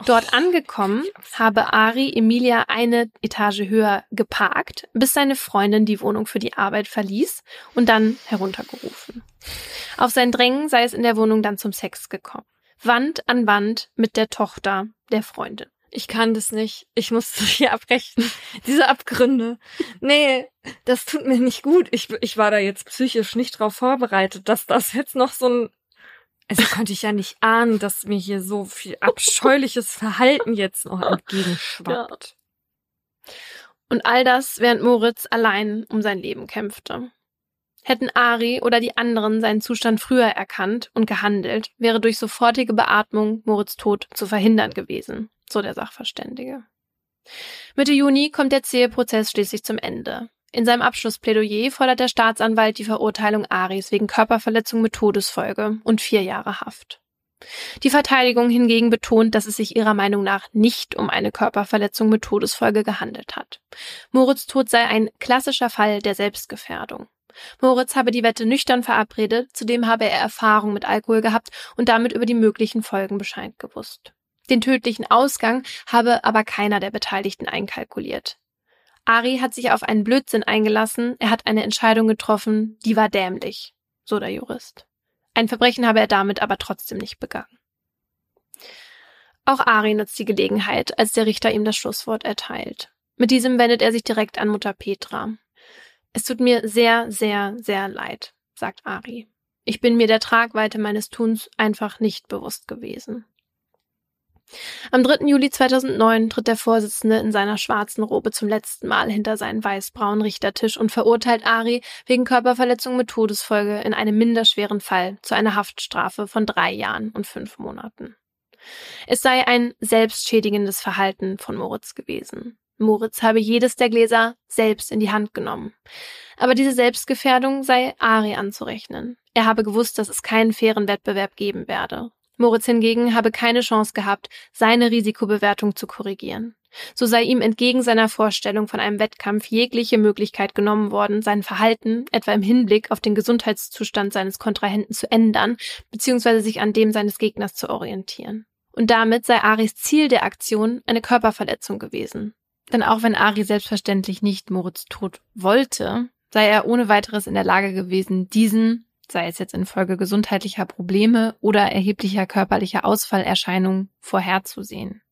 Dort angekommen habe Ari Emilia eine Etage höher geparkt, bis seine Freundin die Wohnung für die Arbeit verließ und dann heruntergerufen. Auf sein Drängen sei es in der Wohnung dann zum Sex gekommen. Wand an Wand mit der Tochter der Freundin. Ich kann das nicht. Ich muss hier abbrechen. Diese Abgründe. Nee, das tut mir nicht gut. Ich, ich war da jetzt psychisch nicht drauf vorbereitet, dass das jetzt noch so ein also konnte ich ja nicht ahnen, dass mir hier so viel abscheuliches Verhalten jetzt noch entgegenschwappt. Und all das, während Moritz allein um sein Leben kämpfte. Hätten Ari oder die anderen seinen Zustand früher erkannt und gehandelt, wäre durch sofortige Beatmung Moritz Tod zu verhindern gewesen, so der Sachverständige. Mitte Juni kommt der zähe Prozess schließlich zum Ende. In seinem Abschlussplädoyer fordert der Staatsanwalt die Verurteilung Aris wegen Körperverletzung mit Todesfolge und vier Jahre Haft. Die Verteidigung hingegen betont, dass es sich ihrer Meinung nach nicht um eine Körperverletzung mit Todesfolge gehandelt hat. Moritz Tod sei ein klassischer Fall der Selbstgefährdung. Moritz habe die Wette nüchtern verabredet, zudem habe er Erfahrung mit Alkohol gehabt und damit über die möglichen Folgen Bescheid gewusst. Den tödlichen Ausgang habe aber keiner der Beteiligten einkalkuliert. Ari hat sich auf einen Blödsinn eingelassen, er hat eine Entscheidung getroffen, die war dämlich, so der Jurist. Ein Verbrechen habe er damit aber trotzdem nicht begangen. Auch Ari nutzt die Gelegenheit, als der Richter ihm das Schlusswort erteilt. Mit diesem wendet er sich direkt an Mutter Petra. Es tut mir sehr, sehr, sehr leid, sagt Ari. Ich bin mir der Tragweite meines Tuns einfach nicht bewusst gewesen. Am 3. Juli 2009 tritt der Vorsitzende in seiner schwarzen Robe zum letzten Mal hinter seinen weißbraunen Richtertisch und verurteilt Ari wegen Körperverletzung mit Todesfolge in einem minderschweren Fall zu einer Haftstrafe von drei Jahren und fünf Monaten. Es sei ein selbstschädigendes Verhalten von Moritz gewesen. Moritz habe jedes der Gläser selbst in die Hand genommen. Aber diese Selbstgefährdung sei Ari anzurechnen. Er habe gewusst, dass es keinen fairen Wettbewerb geben werde. Moritz hingegen habe keine Chance gehabt, seine Risikobewertung zu korrigieren. So sei ihm entgegen seiner Vorstellung von einem Wettkampf jegliche Möglichkeit genommen worden, sein Verhalten, etwa im Hinblick auf den Gesundheitszustand seines Kontrahenten zu ändern, bzw. sich an dem seines Gegners zu orientieren. Und damit sei Aris Ziel der Aktion eine Körperverletzung gewesen. Denn auch wenn Ari selbstverständlich nicht Moritz Tod wollte, sei er ohne weiteres in der Lage gewesen, diesen sei es jetzt infolge gesundheitlicher Probleme oder erheblicher körperlicher Ausfallerscheinungen, vorherzusehen.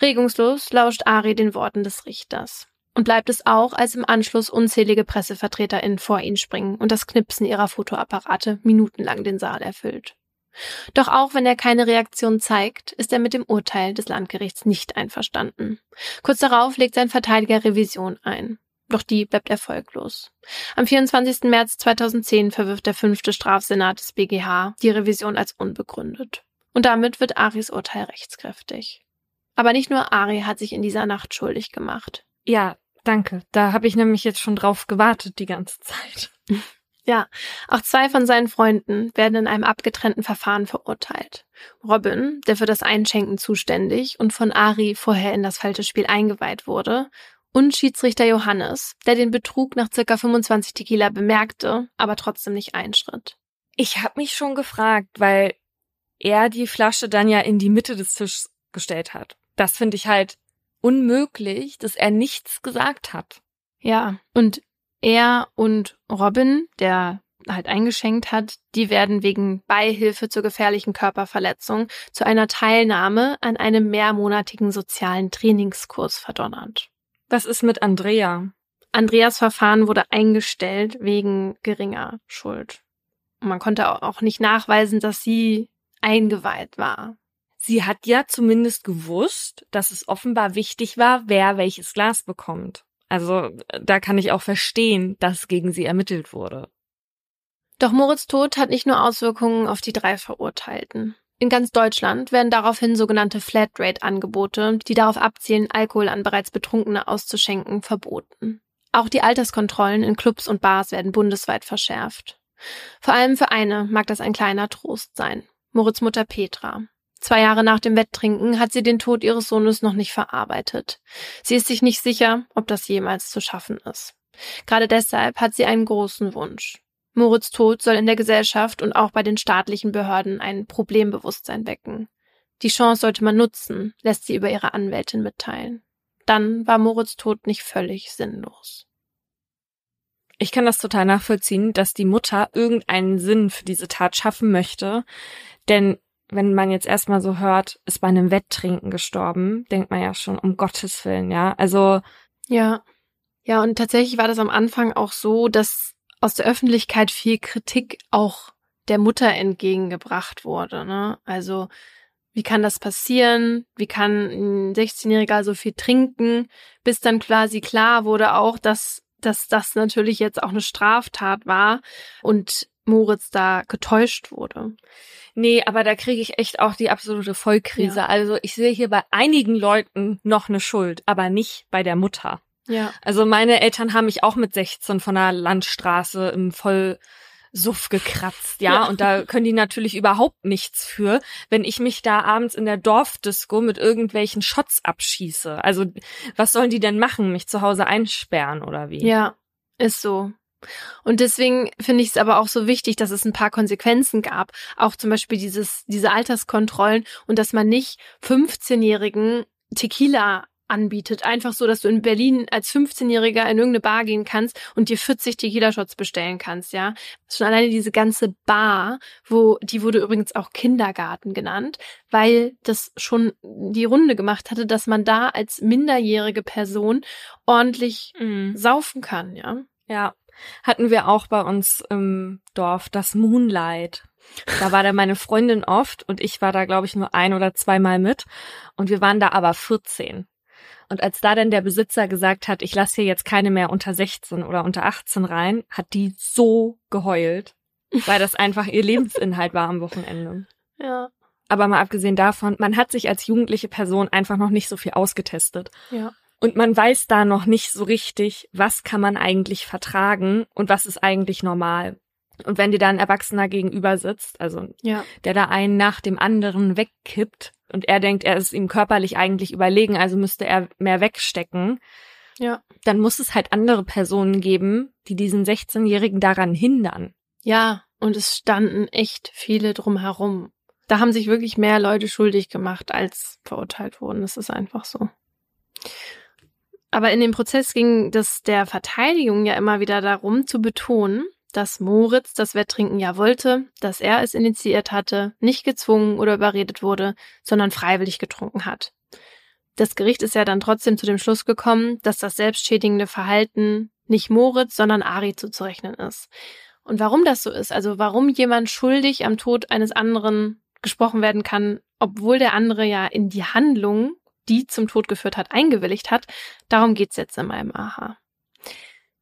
Regungslos lauscht Ari den Worten des Richters. Und bleibt es auch, als im Anschluss unzählige PressevertreterInnen vor ihn springen und das Knipsen ihrer Fotoapparate minutenlang den Saal erfüllt. Doch auch wenn er keine Reaktion zeigt, ist er mit dem Urteil des Landgerichts nicht einverstanden. Kurz darauf legt sein Verteidiger Revision ein. Doch die bleibt erfolglos. Am 24. März 2010 verwirft der fünfte Strafsenat des BGH die Revision als unbegründet. Und damit wird Aris Urteil rechtskräftig. Aber nicht nur Ari hat sich in dieser Nacht schuldig gemacht. Ja, danke. Da habe ich nämlich jetzt schon drauf gewartet die ganze Zeit. Ja, auch zwei von seinen Freunden werden in einem abgetrennten Verfahren verurteilt. Robin, der für das Einschenken zuständig und von Ari vorher in das falsche Spiel eingeweiht wurde, und Schiedsrichter Johannes, der den Betrug nach circa 25 Tequila bemerkte, aber trotzdem nicht einschritt. Ich habe mich schon gefragt, weil er die Flasche dann ja in die Mitte des Tisches gestellt hat. Das finde ich halt unmöglich, dass er nichts gesagt hat. Ja, und er und Robin, der halt eingeschenkt hat, die werden wegen Beihilfe zur gefährlichen Körperverletzung zu einer Teilnahme an einem mehrmonatigen sozialen Trainingskurs verdonnert. Was ist mit Andrea? Andreas Verfahren wurde eingestellt wegen geringer Schuld. Man konnte auch nicht nachweisen, dass sie eingeweiht war. Sie hat ja zumindest gewusst, dass es offenbar wichtig war, wer welches Glas bekommt. Also da kann ich auch verstehen, dass gegen sie ermittelt wurde. Doch Moritz Tod hat nicht nur Auswirkungen auf die drei Verurteilten. In ganz Deutschland werden daraufhin sogenannte Flatrate-Angebote, die darauf abzielen, Alkohol an bereits Betrunkene auszuschenken, verboten. Auch die Alterskontrollen in Clubs und Bars werden bundesweit verschärft. Vor allem für eine mag das ein kleiner Trost sein. Moritz Mutter Petra. Zwei Jahre nach dem Wetttrinken hat sie den Tod ihres Sohnes noch nicht verarbeitet. Sie ist sich nicht sicher, ob das jemals zu schaffen ist. Gerade deshalb hat sie einen großen Wunsch. Moritz Tod soll in der Gesellschaft und auch bei den staatlichen Behörden ein Problembewusstsein wecken. Die Chance sollte man nutzen, lässt sie über ihre Anwältin mitteilen. Dann war Moritz Tod nicht völlig sinnlos. Ich kann das total nachvollziehen, dass die Mutter irgendeinen Sinn für diese Tat schaffen möchte. Denn wenn man jetzt erstmal so hört, ist bei einem Wetttrinken gestorben, denkt man ja schon, um Gottes Willen, ja. Also. Ja. Ja, und tatsächlich war das am Anfang auch so, dass aus der Öffentlichkeit viel Kritik auch der Mutter entgegengebracht wurde. Ne? Also wie kann das passieren? Wie kann ein 16-Jähriger so viel trinken? Bis dann quasi klar wurde auch, dass, dass das natürlich jetzt auch eine Straftat war und Moritz da getäuscht wurde. Nee, aber da kriege ich echt auch die absolute Vollkrise. Ja. Also ich sehe hier bei einigen Leuten noch eine Schuld, aber nicht bei der Mutter. Ja. Also meine Eltern haben mich auch mit 16 von der Landstraße im Vollsuff gekratzt, ja? ja. Und da können die natürlich überhaupt nichts für, wenn ich mich da abends in der Dorfdisco mit irgendwelchen Shots abschieße. Also was sollen die denn machen? Mich zu Hause einsperren oder wie? Ja, ist so. Und deswegen finde ich es aber auch so wichtig, dass es ein paar Konsequenzen gab. Auch zum Beispiel dieses, diese Alterskontrollen und dass man nicht 15-Jährigen Tequila anbietet. Einfach so, dass du in Berlin als 15-Jähriger in irgendeine Bar gehen kannst und dir 40 Tequila-Shots bestellen kannst, ja. Schon alleine diese ganze Bar, wo, die wurde übrigens auch Kindergarten genannt, weil das schon die Runde gemacht hatte, dass man da als minderjährige Person ordentlich Mhm. saufen kann, ja. Ja, hatten wir auch bei uns im Dorf das Moonlight. Da war da meine Freundin oft und ich war da, glaube ich, nur ein oder zweimal mit. Und wir waren da aber 14. Und als da dann der Besitzer gesagt hat, ich lasse hier jetzt keine mehr unter 16 oder unter 18 rein, hat die so geheult, weil das einfach ihr Lebensinhalt war am Wochenende. Ja. Aber mal abgesehen davon, man hat sich als jugendliche Person einfach noch nicht so viel ausgetestet. Ja. Und man weiß da noch nicht so richtig, was kann man eigentlich vertragen und was ist eigentlich normal. Und wenn dir da ein Erwachsener gegenüber sitzt, also Ja. der da einen nach dem anderen wegkippt und er denkt, er ist ihm körperlich eigentlich überlegen, also müsste er mehr wegstecken, Ja. dann muss es halt andere Personen geben, die diesen 16-Jährigen daran hindern. Ja, und es standen echt viele drumherum. Da haben sich wirklich mehr Leute schuldig gemacht, als verurteilt wurden. Das ist einfach so. Aber in dem Prozess ging das der Verteidigung ja immer wieder darum zu betonen, dass Moritz das Wetttrinken ja wollte, dass er es initiiert hatte, nicht gezwungen oder überredet wurde, sondern freiwillig getrunken hat. Das Gericht ist ja dann trotzdem zu dem Schluss gekommen, dass das selbstschädigende Verhalten nicht Moritz, sondern Ari zuzurechnen ist. Und warum das so ist, also warum jemand schuldig am Tod eines anderen gesprochen werden kann, obwohl der andere ja in die Handlung, die zum Tod geführt hat, eingewilligt hat, darum geht's jetzt in meinem Aha.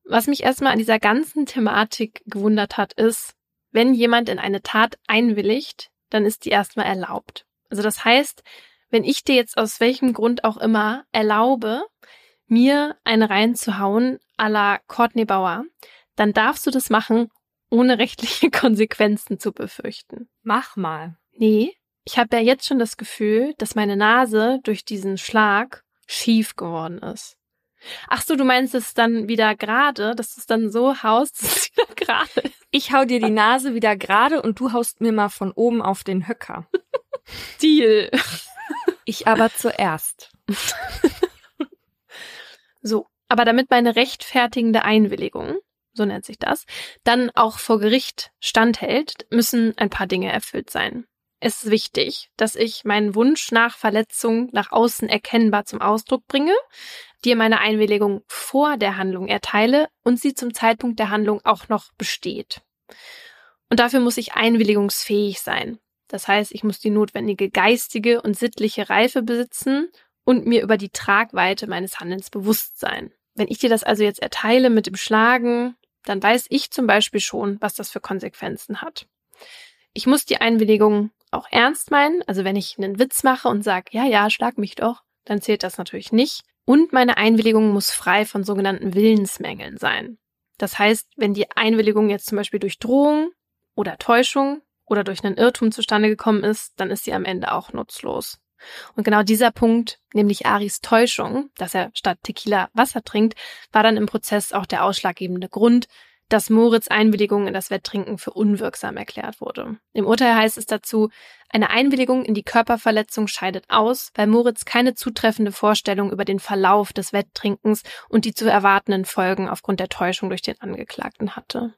Was mich erstmal an dieser ganzen Thematik gewundert hat, ist, wenn jemand in eine Tat einwilligt, dann ist die erstmal erlaubt. Also das heißt, wenn ich dir jetzt aus welchem Grund auch immer erlaube, mir eine reinzuhauen à la Courtney Bauer, dann darfst du das machen, ohne rechtliche Konsequenzen zu befürchten. Mach mal. Nee, ich habe ja jetzt schon das Gefühl, dass meine Nase durch diesen Schlag schief geworden ist. Ach so, du meinst es dann wieder gerade, dass du es dann so haust, dass es wieder gerade ist. Ich hau dir die Nase wieder gerade und du haust mir mal von oben auf den Höcker. Deal. Ich aber zuerst. So, aber damit meine rechtfertigende Einwilligung, so nennt sich das, dann auch vor Gericht standhält, müssen ein paar Dinge erfüllt sein. Es ist wichtig, dass ich meinen Wunsch nach Verletzung nach außen erkennbar zum Ausdruck bringe, dir meine Einwilligung vor der Handlung erteile und sie zum Zeitpunkt der Handlung auch noch besteht. Und dafür muss ich einwilligungsfähig sein. Das heißt, ich muss die notwendige geistige und sittliche Reife besitzen und mir über die Tragweite meines Handelns bewusst sein. Wenn ich dir das also jetzt erteile mit dem Schlagen, dann weiß ich zum Beispiel schon, was das für Konsequenzen hat. Ich muss die Einwilligung auch ernst meinen. Also wenn ich einen Witz mache und sage, ja, ja, schlag mich doch, dann zählt das natürlich nicht. Und meine Einwilligung muss frei von sogenannten Willensmängeln sein. Das heißt, wenn die Einwilligung jetzt zum Beispiel durch Drohung oder Täuschung oder durch einen Irrtum zustande gekommen ist, dann ist sie am Ende auch nutzlos. Und genau dieser Punkt, nämlich Aris Täuschung, dass er statt Tequila Wasser trinkt, war dann im Prozess auch der ausschlaggebende Grund, dass Moritz Einwilligung in das Wetttrinken für unwirksam erklärt wurde. Im Urteil heißt es dazu, eine Einwilligung in die Körperverletzung scheidet aus, weil Moritz keine zutreffende Vorstellung über den Verlauf des Wetttrinkens und die zu erwartenden Folgen aufgrund der Täuschung durch den Angeklagten hatte.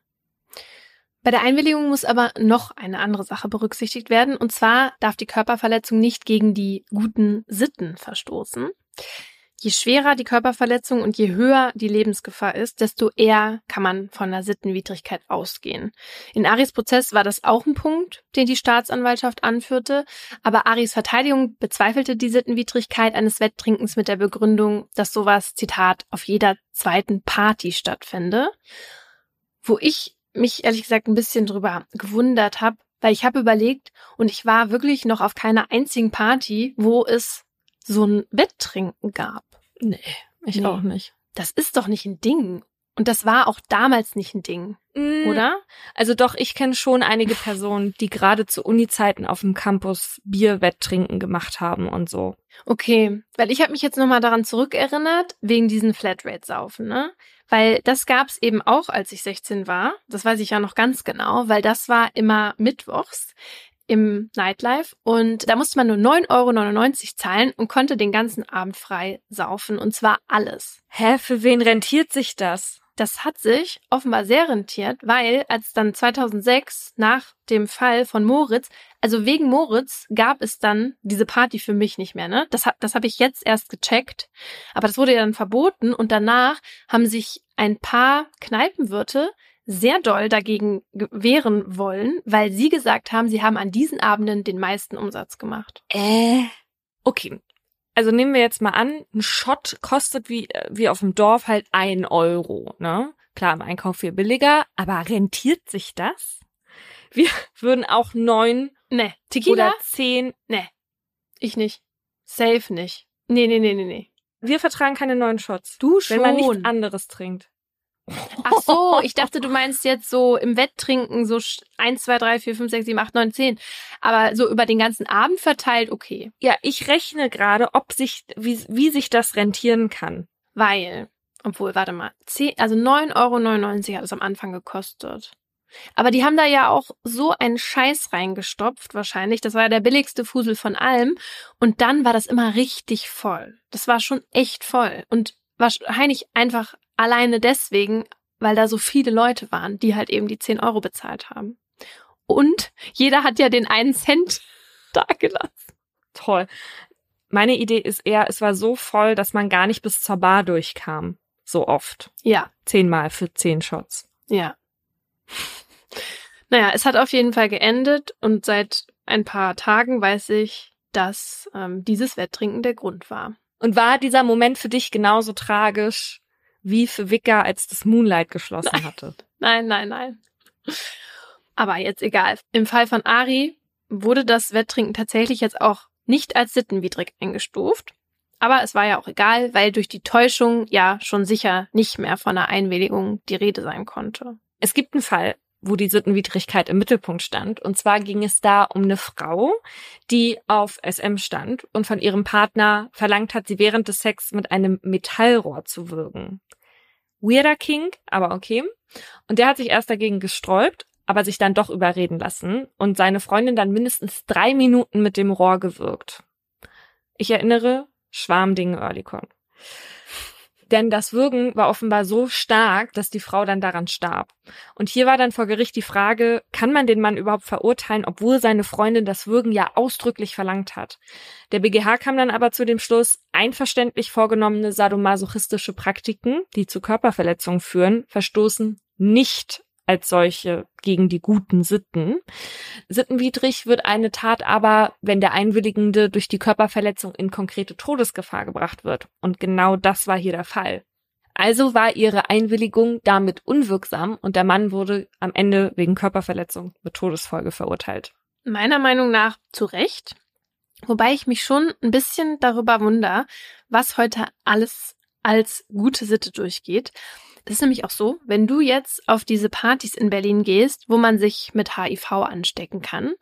Bei der Einwilligung muss aber noch eine andere Sache berücksichtigt werden, und zwar darf die Körperverletzung nicht gegen die guten Sitten verstoßen. Je schwerer die Körperverletzung und je höher die Lebensgefahr ist, desto eher kann man von einer Sittenwidrigkeit ausgehen. In Aris Prozess war das auch ein Punkt, den die Staatsanwaltschaft anführte, aber Aris Verteidigung bezweifelte die Sittenwidrigkeit eines Wetttrinkens mit der Begründung, dass sowas, Zitat, auf jeder zweiten Party stattfände. Wo ich mich ehrlich gesagt ein bisschen drüber gewundert habe, weil ich habe überlegt und ich war wirklich noch auf keiner einzigen Party, wo es so ein Wetttrinken gab. Nee, ich Nee. auch nicht. Das ist doch nicht ein Ding. Und das war auch damals nicht ein Ding, Mm, oder? Also doch, ich kenne schon einige Personen, die gerade zu Uni-Zeiten auf dem Campus Bierwetttrinken gemacht haben und so. Okay, weil ich habe mich jetzt nochmal daran zurückerinnert, wegen diesen Flatrate-Saufen, ne? Weil das gab's eben auch, als ich 16 war. Das weiß ich ja noch ganz genau, weil das war immer mittwochs im Nightlife und da musste man nur 9,99 Euro zahlen und konnte den ganzen Abend frei saufen und zwar alles. Hä, für wen rentiert sich das? Das hat sich offenbar sehr rentiert, weil als dann 2006 nach dem Fall von Moritz, also wegen Moritz gab es dann diese Party für mich nicht mehr, ne? Das, hat- das habe ich jetzt erst gecheckt, aber das wurde ja dann verboten und danach haben sich ein paar Kneipenwirte sehr doll dagegen ge- wehren wollen, weil sie gesagt haben, sie haben an diesen Abenden den meisten Umsatz gemacht. Äh. Okay. Also nehmen wir jetzt mal an, ein Shot kostet wie, äh, wie auf dem Dorf halt ein Euro, ne? Klar, im Einkauf viel billiger, aber rentiert sich das? Wir würden auch neun Ne, Tequila? oder zehn, Ne, ich nicht. Safe nicht. Nee, nee, nee, nee, nee. wir vertragen keine neuen Shots. Du Wenn man nichts anderes trinkt. Ach so, ich dachte, du meinst jetzt so im Wetttrinken so 1, 2, 3, 4, 5, 6, 7, 8, 9, 10. Aber so über den ganzen Abend verteilt, okay. Ja, ich rechne gerade, ob sich, wie, wie sich das rentieren kann. Weil, obwohl, warte mal, 10, also 9,99 Euro hat es am Anfang gekostet. Aber die haben da ja auch so einen Scheiß reingestopft, wahrscheinlich. Das war ja der billigste Fusel von allem. Und dann war das immer richtig voll. Das war schon echt voll. Und wahrscheinlich einfach alleine deswegen, weil da so viele Leute waren, die halt eben die 10 Euro bezahlt haben. Und jeder hat ja den einen Cent dagelassen. Toll. Meine Idee ist eher, es war so voll, dass man gar nicht bis zur Bar durchkam. So oft. Ja, Zehnmal für zehn Shots. Ja. Naja, es hat auf jeden Fall geendet und seit ein paar Tagen weiß ich, dass ähm, dieses Wetttrinken der Grund war. Und war dieser Moment für dich genauso tragisch wie für Wicker, als das Moonlight geschlossen hatte? Nein, nein, nein. Aber jetzt egal. Im Fall von Ari wurde das Wetttrinken tatsächlich jetzt auch nicht als sittenwidrig eingestuft. Aber es war ja auch egal, weil durch die Täuschung ja schon sicher nicht mehr von einer Einwilligung die Rede sein konnte. Es gibt einen Fall, wo die Sittenwidrigkeit im Mittelpunkt stand. Und zwar ging es da um eine Frau, die auf SM stand und von ihrem Partner verlangt hat, sie während des Sex mit einem Metallrohr zu würgen. Weirder King, aber okay. Und der hat sich erst dagegen gesträubt, aber sich dann doch überreden lassen und seine Freundin dann mindestens drei Minuten mit dem Rohr gewürgt. Ich erinnere, Schwarmding Earlycon. Denn das Würgen war offenbar so stark, dass die Frau dann daran starb. Und hier war dann vor Gericht die Frage, kann man den Mann überhaupt verurteilen, obwohl seine Freundin das Würgen ja ausdrücklich verlangt hat. Der BGH kam dann aber zu dem Schluss, einverständlich vorgenommene sadomasochistische Praktiken, die zu Körperverletzungen führen, verstoßen nicht als solche gegen die guten Sitten. Sittenwidrig wird eine Tat aber, wenn der Einwilligende durch die Körperverletzung in konkrete Todesgefahr gebracht wird. Und genau das war hier der Fall. Also war ihre Einwilligung damit unwirksam und der Mann wurde am Ende wegen Körperverletzung mit Todesfolge verurteilt. Meiner Meinung nach zu Recht. Wobei ich mich schon ein bisschen darüber wundere, was heute alles als gute Sitte durchgeht. Das ist nämlich auch so, wenn du jetzt auf diese Partys in Berlin gehst, wo man sich mit HIV anstecken kann,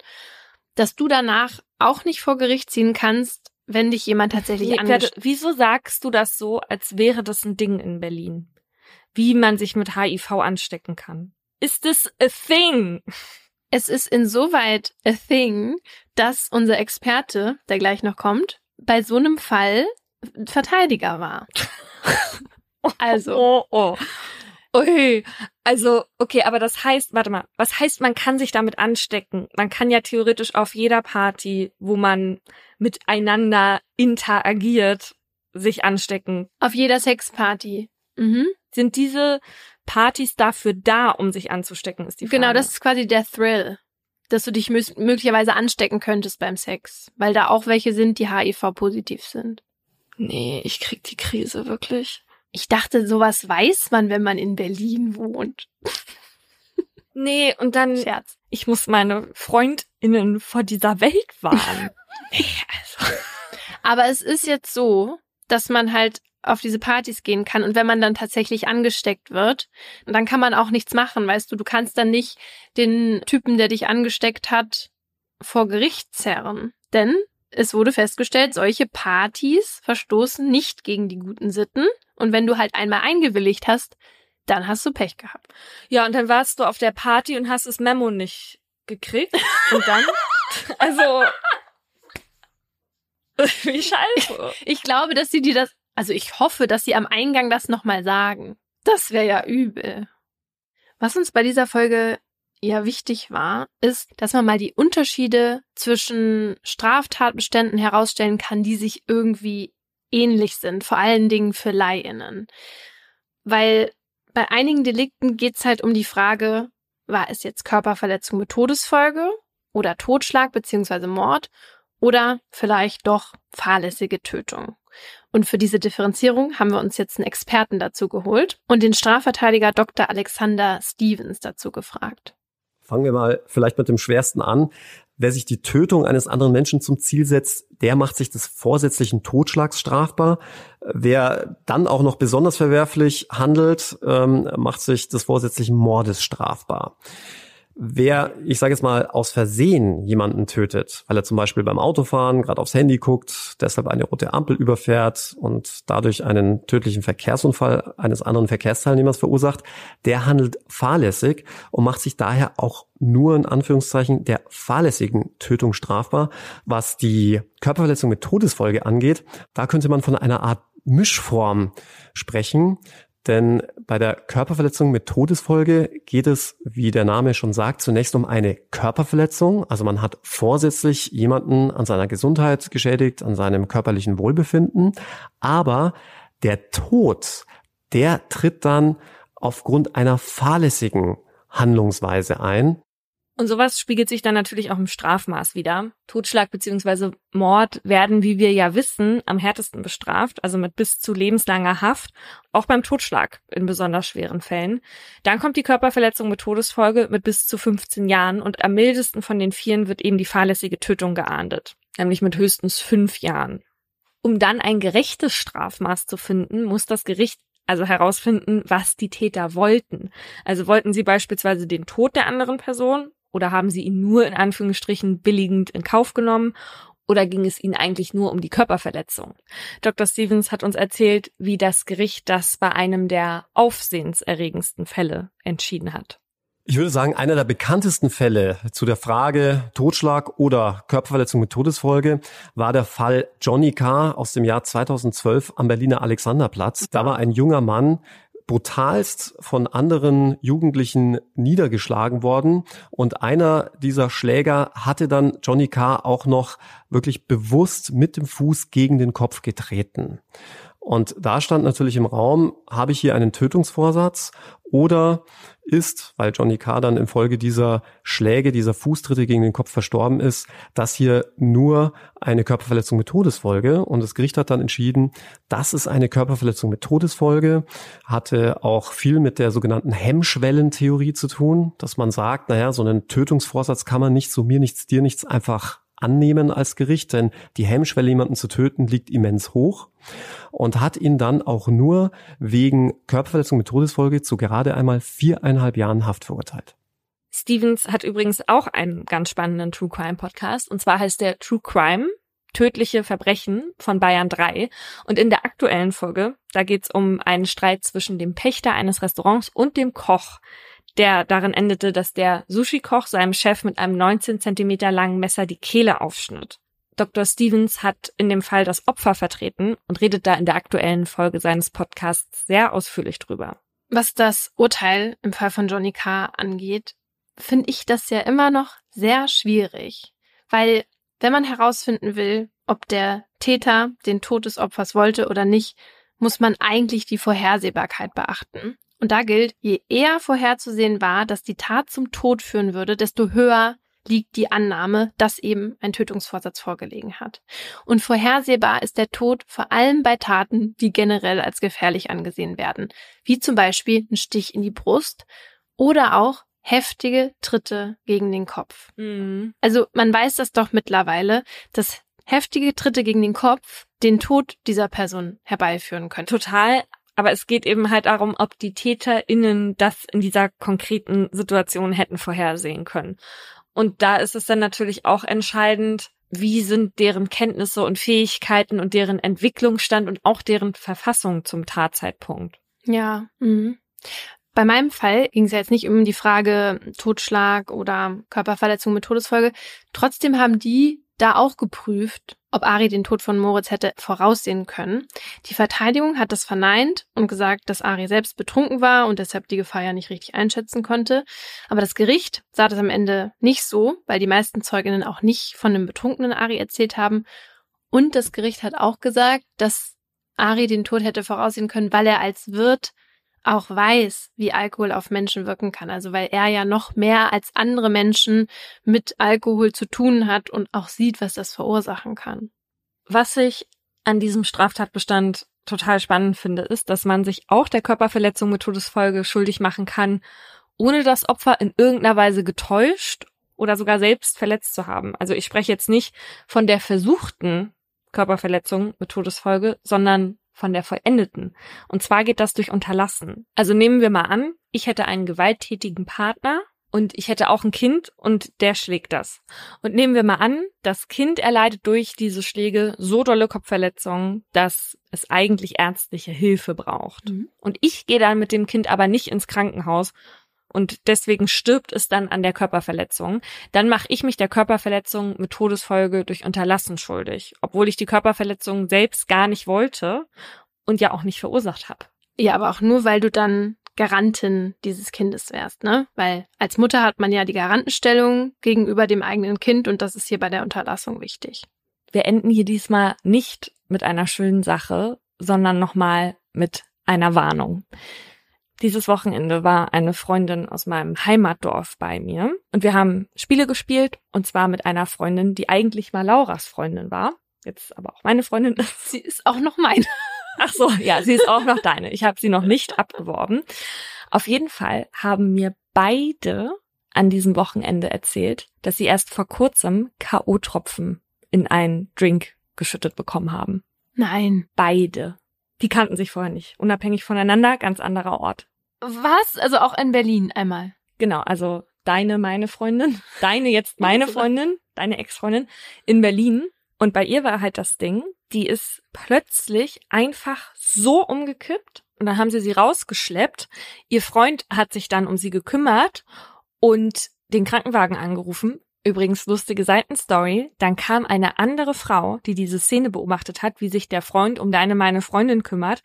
dass du danach auch nicht vor Gericht ziehen kannst, wenn dich jemand tatsächlich Nee, angesteckt wieso sagst du das so, als wäre das ein Ding in Berlin? Wie man sich mit HIV anstecken kann? Ist this a thing? Es ist insoweit a thing, dass unser Experte, der gleich noch kommt, bei so einem Fall Verteidiger war. Also, Oh, oh. Ui. Also, okay, aber das heißt, warte mal, was heißt, man kann sich damit anstecken? Man kann ja theoretisch auf jeder Party, wo man miteinander interagiert, sich anstecken. auf jeder Sexparty. Mhm. Sind diese Partys dafür da, um sich anzustecken, ist die Frage. Genau, das ist quasi der Thrill, dass du dich mö- möglicherweise anstecken könntest beim Sex, weil da auch welche sind, die HIV-positiv sind. Nee, ich krieg die Krise, wirklich. Ich dachte, sowas weiß man, wenn man in Berlin wohnt. Nee, und dann, Scherz. ich muss meine FreundInnen vor dieser Welt warnen. nee, also. Aber es ist jetzt so, dass man halt auf diese Partys gehen kann und wenn man dann tatsächlich angesteckt wird, dann kann man auch nichts machen, weißt du, du kannst dann nicht den Typen, der dich angesteckt hat, vor Gericht zerren. Denn es wurde festgestellt, solche Partys verstoßen nicht gegen die guten Sitten. Und wenn du halt einmal eingewilligt hast, dann hast du Pech gehabt. Ja, und dann warst du auf der Party und hast das Memo nicht gekriegt. Und dann, also, wie scheiße. Ich glaube, dass sie dir das, also ich hoffe, dass sie am Eingang das nochmal sagen. Das wäre ja übel. Was uns bei dieser Folge ja wichtig war, ist, dass man mal die Unterschiede zwischen Straftatbeständen herausstellen kann, die sich irgendwie ähnlich sind, vor allen Dingen für Leihinnen. Weil bei einigen Delikten geht's halt um die Frage, war es jetzt Körperverletzung mit Todesfolge oder Totschlag beziehungsweise Mord oder vielleicht doch fahrlässige Tötung. Und für diese Differenzierung haben wir uns jetzt einen Experten dazu geholt und den Strafverteidiger Dr. Alexander Stevens dazu gefragt. Fangen wir mal vielleicht mit dem schwersten an. Wer sich die Tötung eines anderen Menschen zum Ziel setzt, der macht sich des vorsätzlichen Totschlags strafbar. Wer dann auch noch besonders verwerflich handelt, ähm, macht sich des vorsätzlichen Mordes strafbar. Wer, ich sage jetzt mal, aus Versehen jemanden tötet, weil er zum Beispiel beim Autofahren gerade aufs Handy guckt, deshalb eine rote Ampel überfährt und dadurch einen tödlichen Verkehrsunfall eines anderen Verkehrsteilnehmers verursacht, der handelt fahrlässig und macht sich daher auch nur in Anführungszeichen der fahrlässigen Tötung strafbar. Was die Körperverletzung mit Todesfolge angeht, da könnte man von einer Art Mischform sprechen. Denn bei der Körperverletzung mit Todesfolge geht es, wie der Name schon sagt, zunächst um eine Körperverletzung. Also man hat vorsätzlich jemanden an seiner Gesundheit geschädigt, an seinem körperlichen Wohlbefinden. Aber der Tod, der tritt dann aufgrund einer fahrlässigen Handlungsweise ein. Und sowas spiegelt sich dann natürlich auch im Strafmaß wieder. Totschlag bzw. Mord werden, wie wir ja wissen, am härtesten bestraft, also mit bis zu lebenslanger Haft, auch beim Totschlag in besonders schweren Fällen. Dann kommt die Körperverletzung mit Todesfolge mit bis zu 15 Jahren und am mildesten von den vieren wird eben die fahrlässige Tötung geahndet, nämlich mit höchstens fünf Jahren. Um dann ein gerechtes Strafmaß zu finden, muss das Gericht also herausfinden, was die Täter wollten. Also wollten sie beispielsweise den Tod der anderen Person oder haben sie ihn nur in Anführungsstrichen billigend in Kauf genommen? Oder ging es ihnen eigentlich nur um die Körperverletzung? Dr. Stevens hat uns erzählt, wie das Gericht das bei einem der aufsehenserregendsten Fälle entschieden hat. Ich würde sagen, einer der bekanntesten Fälle zu der Frage Totschlag oder Körperverletzung mit Todesfolge war der Fall Johnny K. aus dem Jahr 2012 am Berliner Alexanderplatz. Da war ein junger Mann brutalst von anderen Jugendlichen niedergeschlagen worden. Und einer dieser Schläger hatte dann Johnny Carr auch noch wirklich bewusst mit dem Fuß gegen den Kopf getreten. Und da stand natürlich im Raum, habe ich hier einen Tötungsvorsatz oder ist, weil Johnny Carr dann infolge dieser Schläge, dieser Fußtritte gegen den Kopf verstorben ist, das hier nur eine Körperverletzung mit Todesfolge. Und das Gericht hat dann entschieden, das ist eine Körperverletzung mit Todesfolge, hatte auch viel mit der sogenannten Hemmschwellentheorie zu tun, dass man sagt, naja, so einen Tötungsvorsatz kann man nicht so mir nichts, dir nichts einfach annehmen als Gericht, denn die Hemmschwelle, jemanden zu töten, liegt immens hoch und hat ihn dann auch nur wegen Körperverletzung mit Todesfolge zu gerade einmal viereinhalb Jahren Haft verurteilt. Stevens hat übrigens auch einen ganz spannenden True Crime Podcast und zwar heißt der True Crime Tödliche Verbrechen von Bayern 3. Und in der aktuellen Folge, da geht's um einen Streit zwischen dem Pächter eines Restaurants und dem Koch, der darin endete, dass der Sushi-Koch seinem Chef mit einem 19 Zentimeter langen Messer die Kehle aufschnitt. Dr. Stevens hat in dem Fall das Opfer vertreten und redet da in der aktuellen Folge seines Podcasts sehr ausführlich drüber. Was das Urteil im Fall von Johnny Carr angeht, finde ich das ja immer noch sehr schwierig, weil wenn man herausfinden will, ob der Täter den Tod des Opfers wollte oder nicht, muss man eigentlich die Vorhersehbarkeit beachten. Und da gilt, je eher vorherzusehen war, dass die Tat zum Tod führen würde, desto höher liegt die Annahme, dass eben ein Tötungsvorsatz vorgelegen hat. Und vorhersehbar ist der Tod vor allem bei Taten, die generell als gefährlich angesehen werden, wie zum Beispiel ein Stich in die Brust oder auch heftige Tritte gegen den Kopf. Mhm. Also man weiß das doch mittlerweile, dass heftige Tritte gegen den Kopf den Tod dieser Person herbeiführen könnte. Total. Aber es geht eben halt darum, ob die TäterInnen das in dieser konkreten Situation hätten vorhersehen können. Und da ist es dann natürlich auch entscheidend, wie sind deren Kenntnisse und Fähigkeiten und deren Entwicklungsstand und auch deren Verfassung zum Tatzeitpunkt. Ja. Mhm. Bei meinem Fall ging es ja jetzt nicht um die Frage Totschlag oder Körperverletzung mit Todesfolge. Trotzdem haben die da auch geprüft, ob Ari den Tod von Moritz hätte voraussehen können. Die Verteidigung hat das verneint und gesagt, dass Ari selbst betrunken war und deshalb die Gefahr ja nicht richtig einschätzen konnte. Aber das Gericht sah das am Ende nicht so, weil die meisten Zeuginnen auch nicht von dem betrunkenen Ari erzählt haben. Und das Gericht hat auch gesagt, dass Ari den Tod hätte voraussehen können, weil er als Wirt auch weiß, wie Alkohol auf Menschen wirken kann. Also weil er ja noch mehr als andere Menschen mit Alkohol zu tun hat und auch sieht, was das verursachen kann. Was ich an diesem Straftatbestand total spannend finde, ist, dass man sich auch der Körperverletzung mit Todesfolge schuldig machen kann, ohne das Opfer in irgendeiner Weise getäuscht oder sogar selbst verletzt zu haben. Also ich spreche jetzt nicht von der versuchten Körperverletzung mit Todesfolge, sondern von der vollendeten. Und zwar geht das durch Unterlassen. Also nehmen wir mal an, ich hätte einen gewalttätigen Partner und ich hätte auch ein Kind und der schlägt das. Und nehmen wir mal an, das Kind erleidet durch diese Schläge so dolle Kopfverletzungen, dass es eigentlich ärztliche Hilfe braucht. Mhm. Und ich gehe dann mit dem Kind aber nicht ins Krankenhaus und deswegen stirbt es dann an der Körperverletzung, dann mache ich mich der Körperverletzung mit Todesfolge durch Unterlassen schuldig, obwohl ich die Körperverletzung selbst gar nicht wollte und ja auch nicht verursacht habe. Ja, aber auch nur, weil du dann Garantin dieses Kindes wärst, ne? Weil als Mutter hat man ja die Garantenstellung gegenüber dem eigenen Kind und das ist hier bei der Unterlassung wichtig. Wir enden hier diesmal nicht mit einer schönen Sache, sondern nochmal mit einer Warnung. Dieses Wochenende war eine Freundin aus meinem Heimatdorf bei mir und wir haben Spiele gespielt und zwar mit einer Freundin, die eigentlich mal Lauras Freundin war, jetzt aber auch meine Freundin ist. Sie ist auch noch meine. Ach so, ja, sie ist auch noch deine. Ich habe sie noch nicht abgeworben. Auf jeden Fall haben mir beide an diesem Wochenende erzählt, dass sie erst vor kurzem KO-Tropfen in einen Drink geschüttet bekommen haben. Nein. Beide. Die kannten sich vorher nicht. Unabhängig voneinander, ganz anderer Ort. Was? Also auch in Berlin einmal. Genau, also deine, meine Freundin, deine jetzt meine Freundin, deine Ex-Freundin in Berlin. Und bei ihr war halt das Ding, die ist plötzlich einfach so umgekippt und dann haben sie sie rausgeschleppt. Ihr Freund hat sich dann um sie gekümmert und den Krankenwagen angerufen Übrigens lustige Seitenstory. Dann kam eine andere Frau, die diese Szene beobachtet hat, wie sich der Freund um deine meine Freundin kümmert,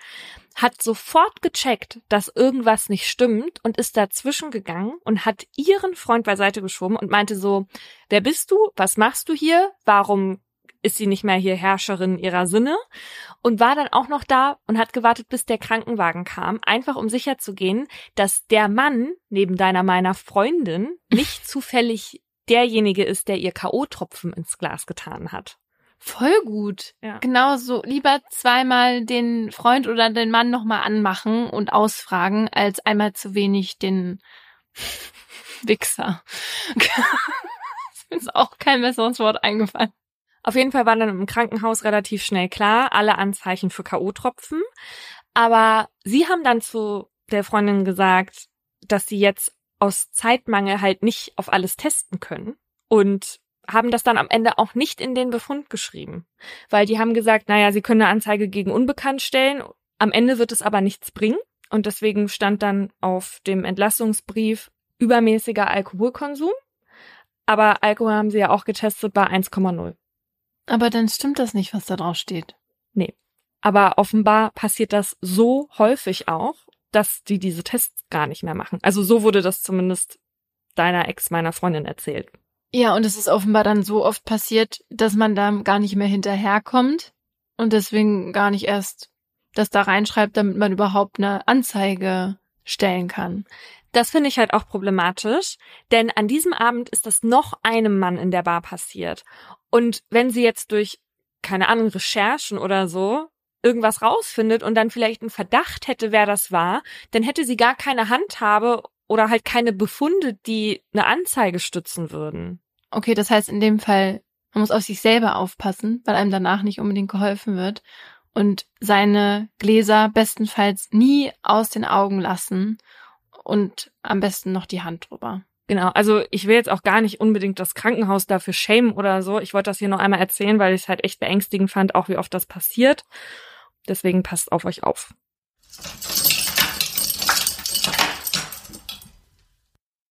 hat sofort gecheckt, dass irgendwas nicht stimmt und ist dazwischen gegangen und hat ihren Freund beiseite geschoben und meinte so, wer bist du? Was machst du hier? Warum ist sie nicht mehr hier Herrscherin ihrer Sinne? Und war dann auch noch da und hat gewartet, bis der Krankenwagen kam, einfach um sicher zu gehen, dass der Mann neben deiner meiner Freundin nicht zufällig derjenige ist, der ihr K.O.-Tropfen ins Glas getan hat. Voll gut. Ja. Genau so. Lieber zweimal den Freund oder den Mann nochmal anmachen und ausfragen, als einmal zu wenig den Wichser. ist auch kein besseres Wort eingefallen. Auf jeden Fall war dann im Krankenhaus relativ schnell klar, alle Anzeichen für K.O.-Tropfen. Aber sie haben dann zu der Freundin gesagt, dass sie jetzt aus Zeitmangel halt nicht auf alles testen können und haben das dann am Ende auch nicht in den Befund geschrieben, weil die haben gesagt, naja, sie können eine Anzeige gegen Unbekannt stellen, am Ende wird es aber nichts bringen und deswegen stand dann auf dem Entlassungsbrief übermäßiger Alkoholkonsum, aber Alkohol haben sie ja auch getestet bei 1,0. Aber dann stimmt das nicht, was da drauf steht. Nee. Aber offenbar passiert das so häufig auch, dass die diese Tests gar nicht mehr machen. Also so wurde das zumindest deiner Ex meiner Freundin erzählt. Ja, und es ist offenbar dann so oft passiert, dass man da gar nicht mehr hinterherkommt und deswegen gar nicht erst das da reinschreibt, damit man überhaupt eine Anzeige stellen kann. Das finde ich halt auch problematisch, denn an diesem Abend ist das noch einem Mann in der Bar passiert. Und wenn sie jetzt durch, keine Ahnung, Recherchen oder so irgendwas rausfindet und dann vielleicht einen Verdacht hätte, wer das war, dann hätte sie gar keine Handhabe oder halt keine Befunde, die eine Anzeige stützen würden. Okay, das heißt in dem Fall Man muss auf sich selber aufpassen, weil einem danach nicht unbedingt geholfen wird. Und seine Gläser bestenfalls nie aus den Augen lassen und am besten noch die Hand drüber. Genau, also ich will jetzt auch gar nicht unbedingt das Krankenhaus dafür schämen oder so. Ich wollte das hier noch einmal erzählen, weil ich es halt echt beängstigend fand, auch wie oft das passiert. Deswegen passt auf euch auf.